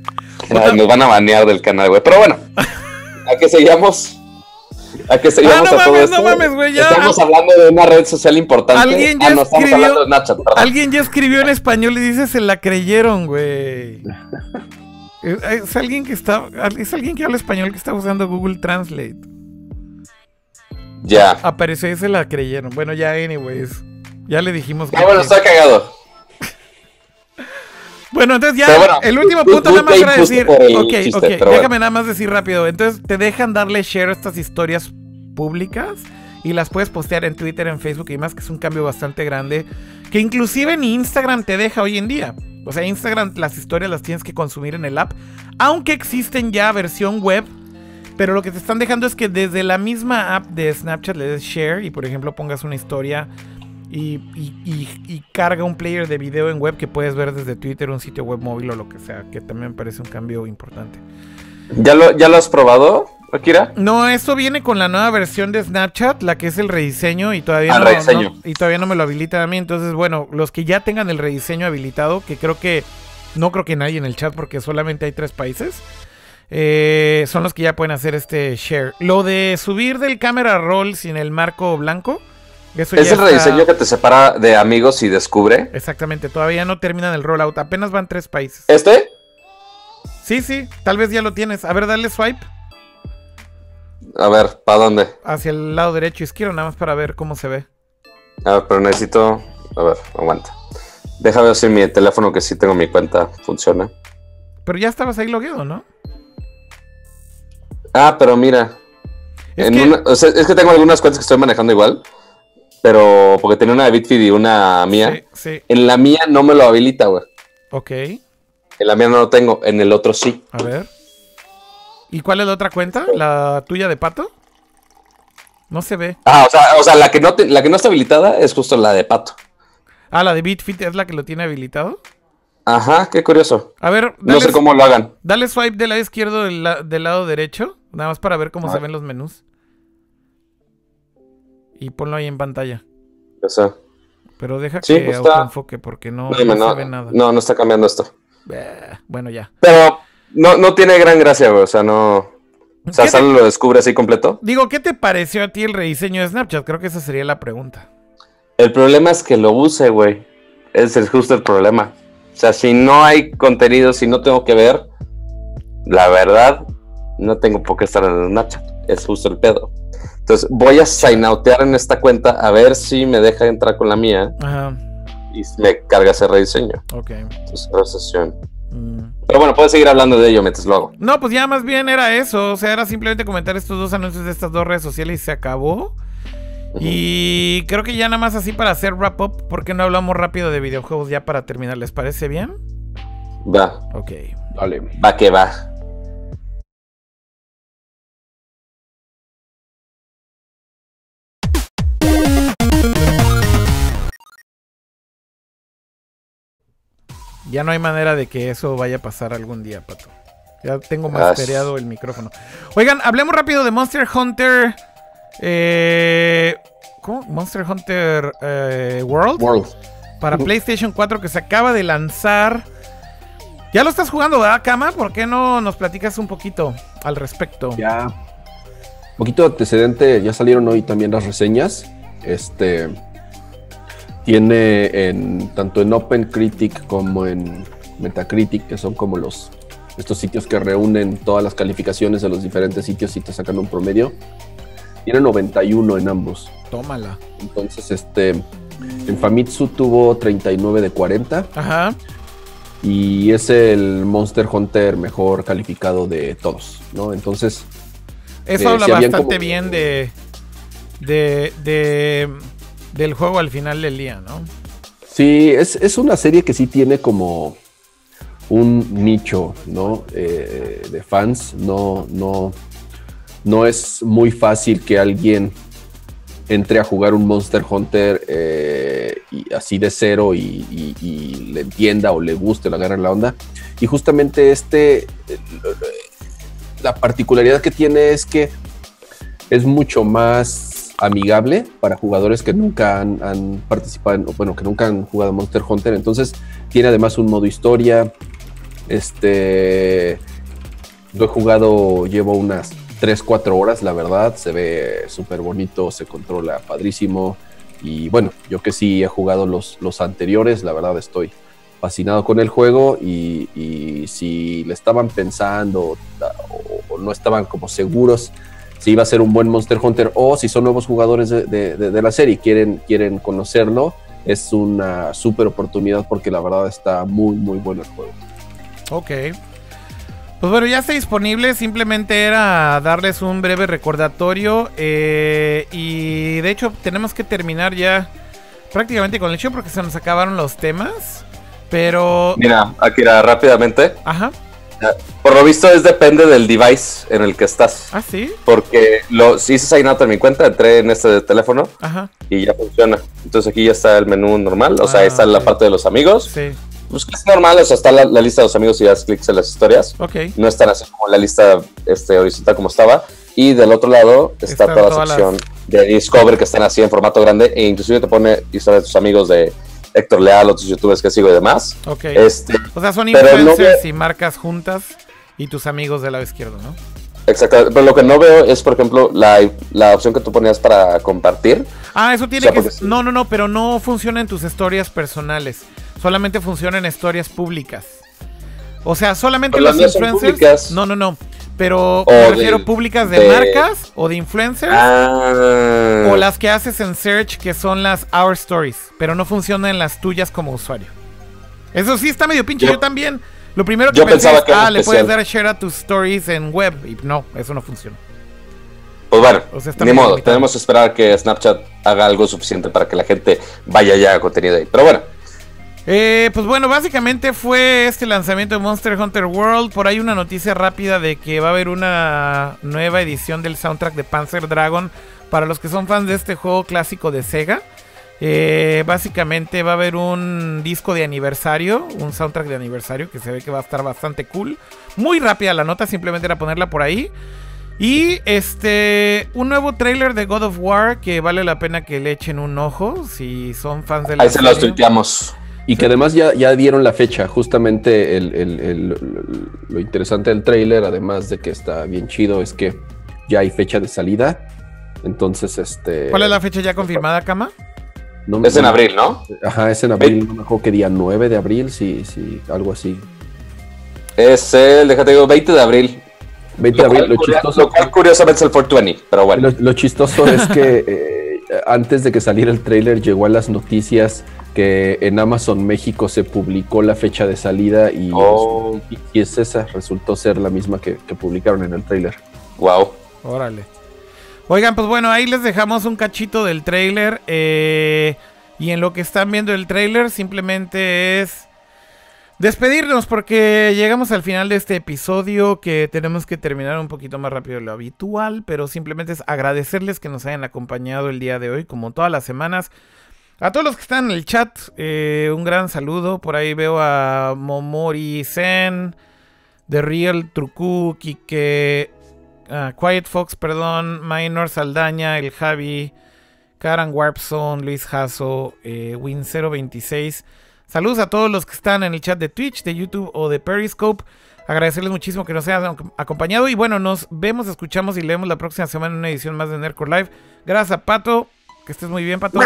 ay, nos van a banear del canal, güey. Pero bueno, a que sigamos. A que sigamos Ah, no a todo mames, esto. no mames, güey, ya. Estamos hablando de una red social importante. Alguien ya ah, no, estamos escribió- hablando de Snapchat. Alguien ya escribió en español y dice se la creyeron, güey. Es, es alguien que está. Es alguien que habla español que está usando Google Translate. Ya. Aparece, se la creyeron. Bueno, ya, anyways. Ya le dijimos Ah, bueno, está cagado. Bueno, entonces ya, bueno, el último tú- punto tú nada más impusiste decir, ok, chiste, ok, déjame bueno. nada más decir rápido. Entonces te dejan darle share a estas historias públicas y las puedes postear en Twitter, en Facebook y más, que es un cambio bastante grande, que inclusive ni Instagram te deja hoy en día. O sea, Instagram las historias las tienes que consumir en el app, aunque existen ya versión web. Pero lo que te están dejando es que desde la misma app de Snapchat le des share y por ejemplo pongas una historia y, carga un player de video en web que puedes ver desde Twitter, un sitio web móvil o lo que sea, que también me parece un cambio importante. ¿Ya lo, ¿Ya lo has probado, Akira? No, esto viene con la nueva versión de Snapchat, la que es el rediseño y todavía, Ah, no, rediseño. no- y todavía no me lo habilitan a mí. Entonces, bueno, los que ya tengan el rediseño habilitado, que creo que no creo que nadie en el chat porque solamente hay tres países, eh, son los que ya pueden hacer este share. Lo de subir del camera roll sin el marco blanco, eso Es ya el está- rediseño que te separa de amigos y descubre. Exactamente, todavía no terminan el rollout, apenas van tres países. ¿Este? Sí, sí, tal vez ya lo tienes. A ver, dale swipe A ver, ¿para dónde? hacia el lado derecho izquierdo, nada más para ver cómo se ve. A ver, pero necesito. A ver, aguanta. Déjame ver si mi teléfono, que sí tengo mi cuenta, funciona. Pero ya estabas ahí logueado, ¿no? Ah, pero mira. Es en que- una- o sea, es que tengo algunas cuentas que estoy manejando igual. Pero porque tenía una de Bitfeed y una mía. Sí, sí, En la mía no me lo habilita, güey. ok. En la mía no lo tengo, en el otro sí. A ver. ¿Y cuál es la otra cuenta? ¿La tuya de pato? No se ve. Ah, o sea, o sea la, que no te- la que no está habilitada es justo la de Pato. Ah, la de Bitfit es la que lo tiene habilitado. Ajá, qué curioso. A ver, No sé cómo lo hagan. dale swipe del lado izquierdo del, la- del lado derecho. Nada más para ver cómo se ver. ven los menús. Y ponlo ahí en pantalla. O sea, Pero deja Sí, que pues está- autoenfoque porque no, no, se ve nada. no, no está cambiando esto. Bueno, ya. Pero no, no tiene gran gracia, güey. O sea, no. O sea, ¿Qué te- solo lo descubre así completo. Digo, ¿qué te pareció a ti el rediseño de Snapchat? Creo que esa sería la pregunta. El problema es que lo use, güey. Ese es justo el problema. O sea, si no hay contenido, si no tengo que ver, la verdad, no tengo por qué estar en Snapchat. Es justo el pedo. Entonces, voy a signoutear en esta cuenta a ver si me deja entrar con la mía Ajá, y me carga ese rediseño. ok. Entonces. Mm. Pero bueno, puedes seguir hablando de ello mientras lo hago. No, pues ya más bien era eso. O sea, era simplemente comentar estos dos anuncios de estas dos redes sociales y se acabó. Y creo que ya nada más así para hacer wrap up, ¿por qué no hablamos rápido de videojuegos ya para terminar? ¿Les parece bien? Va, Ok. Dale. va que va. Ya no hay manera de que eso vaya a pasar algún día, pato. Ya tengo Ah, mastereado el micrófono. Oigan, hablemos rápido de Monster Hunter. Eh, ¿Cómo? Monster Hunter eh, World. World. Para PlayStation 4 que se acaba de lanzar. Ya lo estás jugando, ¿verdad, Kama? ¿Por qué no nos platicas un poquito al respecto? Ya. Poquito de antecedente, ya salieron hoy también las reseñas. Este tiene en tanto en OpenCritic como en Metacritic, que son como los estos sitios que reúnen todas las calificaciones de los diferentes sitios y te sacan un promedio. Tiene 91 en ambos. Tómala. Entonces, este en Famitsu tuvo 39 de 40 Ajá. y es el Monster Hunter mejor calificado de todos, ¿no? Entonces, Eso Eh, habla bastante como- bien de, de, de- del juego al final del día, ¿no? Sí, es, es una serie que sí tiene como un nicho, ¿no? Eh, de fans. No, no, no es muy fácil que alguien entre a jugar un Monster Hunter eh, y así de cero y, le entienda o le guste, le agarre la onda. Y justamente este, eh, la particularidad que tiene es que es mucho más amigable para jugadores que nunca han, participado, bueno, que nunca han jugado Monster Hunter. Entonces tiene además un modo historia. Este, lo he jugado, llevo unas 3, 4 horas, la verdad. Se ve súper bonito, se controla padrísimo. Y bueno, yo que sí he jugado los, los anteriores, la verdad estoy fascinado con el juego y, si le estaban pensando o no estaban como seguros si iba a ser un buen Monster Hunter o si son nuevos jugadores de, de- de- de la serie y quieren, quieren conocerlo, es una súper oportunidad porque la verdad está muy, muy bueno el juego. Ok. Pues bueno, ya está disponible. Simplemente era darles un breve recordatorio. eh, y de hecho, tenemos que terminar ya prácticamente con el show porque se nos acabaron los temas. Pero. Mira, Akira, rápidamente. Ajá. Por lo visto es depende del device en el que estás. Ah, sí. Porque lo, si hice sign out en mi cuenta, entré en este teléfono Ajá. y ya funciona. Entonces aquí ya está el menú normal. O sea, Ah, ahí está la parte de los amigos. Sí. Pues es normal, o sea, está la, la lista de los amigos y das clics en las historias. Ok. No están así como la lista este, horizontal como estaba. Y del otro lado está toda la sección de Discover que están así en formato grande. E inclusive te pone historias de tus amigos de Héctor Leal, otros youtubers que sigo y demás. Ok. Este, O sea, son no influencers y marcas juntas y tus amigos del lado izquierdo, ¿no? exacto. Pero lo que no veo es, por ejemplo, la, la opción que tú ponías para compartir. Ah, eso tiene O sea, que... sí. No, no, no, pero no funciona en tus historias personales. Solamente funciona en historias públicas. O sea, solamente Pero los influencers... No, no, no. Pero O me de- refiero públicas de, de- marcas o de influencers. Ah. O las que haces en search que son las Our Stories. Pero no funcionan las tuyas como usuario. Eso sí está medio pinche. Yo, Yo- también. Lo primero que yo pensé pensaba es, que ah, le puedes dar share a tus stories en web. Y no, eso no funciona. Pues bueno, O sea, está ni modo, limitado. tenemos que esperar que Snapchat haga algo suficiente para que la gente vaya ya a contenido ahí. Pero bueno, Eh, pues bueno, básicamente fue este lanzamiento de Monster Hunter World. Por ahí una noticia rápida de que va a haber una nueva edición del soundtrack de Panzer Dragon. Para los que son fans de este juego clásico de Sega. Eh, básicamente va a haber un disco de aniversario, un soundtrack de aniversario que se ve que va a estar bastante cool. Muy rápida la nota, simplemente era ponerla por ahí. Y este, un nuevo trailer de God of War que vale la pena que le echen un ojo si son fans de la ahí se los serie. tuiteamos. Y que además ya, ya dieron la fecha, justamente el- el- el- lo interesante del tráiler, además de que está bien chido, es que ya hay fecha de salida. Entonces, este... ¿Cuál es la fecha ya confirmada, Kama? no me- Es en abril, ¿no? Ajá, es en abril, no me acuerdo qué día, 9 de abril, sí, sí, algo así. Es el, déjate digo, 20 de abril. 20 de abril, lo chistoso, lo cual curiosamente es el 420, pero bueno. lo, lo chistoso es que eh, antes de que saliera el tráiler llegó a las noticias que en Amazon México se publicó la fecha de salida y, Oh. y- es esa, resultó ser la misma que, que publicaron en el tráiler. Wow. Órale. Oigan, pues bueno, ahí les dejamos un cachito del trailer. eh, y en lo que están viendo el trailer, simplemente es despedirnos porque llegamos al final de este episodio que tenemos que terminar un poquito más rápido de lo habitual. Pero simplemente es agradecerles que nos hayan acompañado el día de hoy, como todas las semanas. A todos los que están en el chat, eh, un gran saludo. Por ahí veo a Momori Zen, The Real Trucu, Kike, ah, Quiet Fox, perdón, Minor Saldaña, El Javi, Karan Warpzone, Luis Jasso, eh, Win026. Saludos a todos los que están en el chat de Twitch, de YouTube o de Periscope. Agradecerles muchísimo que nos hayan acompañado. Y bueno, nos vemos, escuchamos y leemos la próxima semana en una edición más de Nerdcore Live. Gracias a Pato. Que estés muy bien, Pato.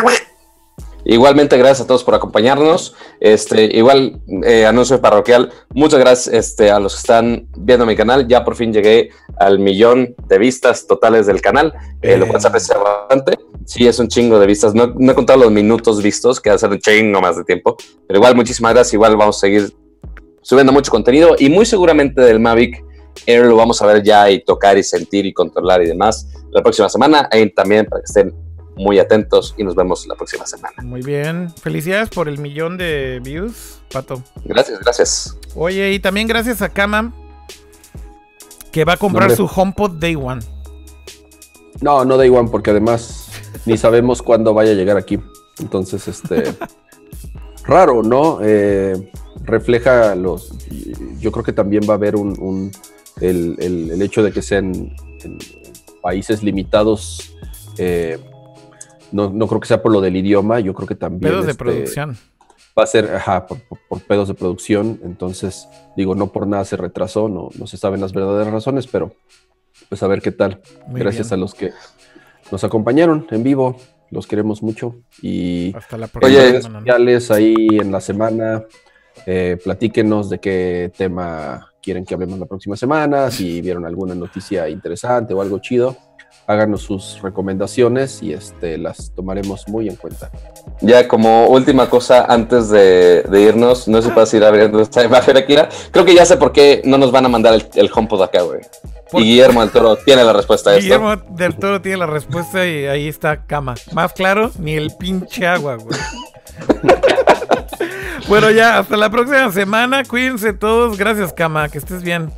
Igualmente, gracias a todos por acompañarnos. Este, igual, eh, anuncio parroquial. Muchas gracias este, a los que están viendo mi canal. Ya por fin llegué al millón de vistas totales del canal, eh, lo cual se aprecia bastante. Sí, es un chingo de vistas. No, no he contado los minutos vistos, que va a ser un chingo más de tiempo. Pero igual, muchísimas gracias. Igual vamos a seguir subiendo mucho contenido y muy seguramente del Mavic Air lo vamos a ver ya y tocar y sentir y controlar y demás la próxima semana. Ahí también para que estén muy atentos y nos vemos la próxima semana. Muy bien. Felicidades por el millón de views, Pato. Gracias, gracias. Oye, y también gracias a Kama, que va a comprar su HomePod Day One. No, no Day One, porque además ni sabemos cuándo vaya a llegar aquí. Entonces, este. raro, ¿no? Eh, refleja los. Yo creo que también va a haber un. un- el, el- el hecho de que sean en países limitados. eh, no, no creo que sea por lo del idioma, yo creo que también. Pedos de este, producción. Va a ser, ajá, por, por- por pedos de producción. Entonces, digo, no por nada se retrasó, no, no se saben las verdaderas razones, pero pues a ver qué tal. Muy Gracias bien. a los que nos acompañaron en vivo. Los queremos mucho. Y Hasta la próxima semana. sociales ahí en la semana. eh, platíquenos de qué tema quieren que hablemos la próxima semana. Si vieron alguna noticia interesante o algo chido, háganos sus recomendaciones y este, las tomaremos muy en cuenta. Ya como última cosa antes de, de irnos, no sé si puedes ir abriendo esta imagen aquí. Creo que ya sé por qué no nos van a mandar el, el HomePod acá, güey. ¿Por Y Guillermo del Toro tiene la respuesta a esto. Guillermo del Toro tiene la respuesta y ahí está Cama. Más claro, ni el pinche agua, güey. bueno, ya, hasta la próxima semana. Cuídense todos. Gracias, Cama. Que estés bien.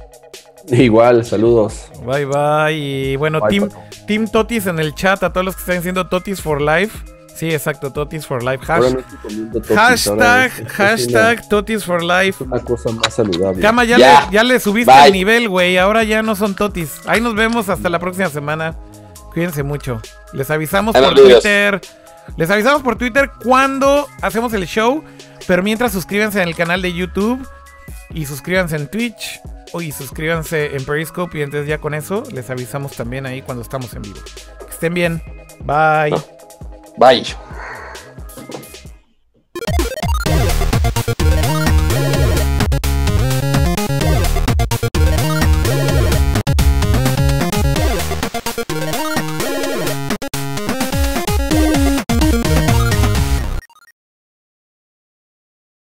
Igual, saludos. Bye, bye. Y bueno, Bye, team, Totis en el chat. A todos los que están diciendo Totis for Life. Sí, exacto, Totis for Life. Hash- Ahora no estoy comiendo totis, ahora hashtag, es- es hashtag Totis for Life. es una cosa más saludable. Cama, ya. Le, ya le subiste Bye. el nivel, güey. Ahora ya no son totis. Ahí nos vemos hasta la próxima semana. Cuídense mucho. Les avisamos por. Twitter. Les avisamos por Twitter cuando hacemos el show. Pero mientras suscríbanse en el canal de YouTube. Y suscríbanse en Twitch y suscríbanse en Periscope. Y entonces ya con eso les avisamos también ahí cuando estamos en vivo. Que estén bien. Bye. Bye.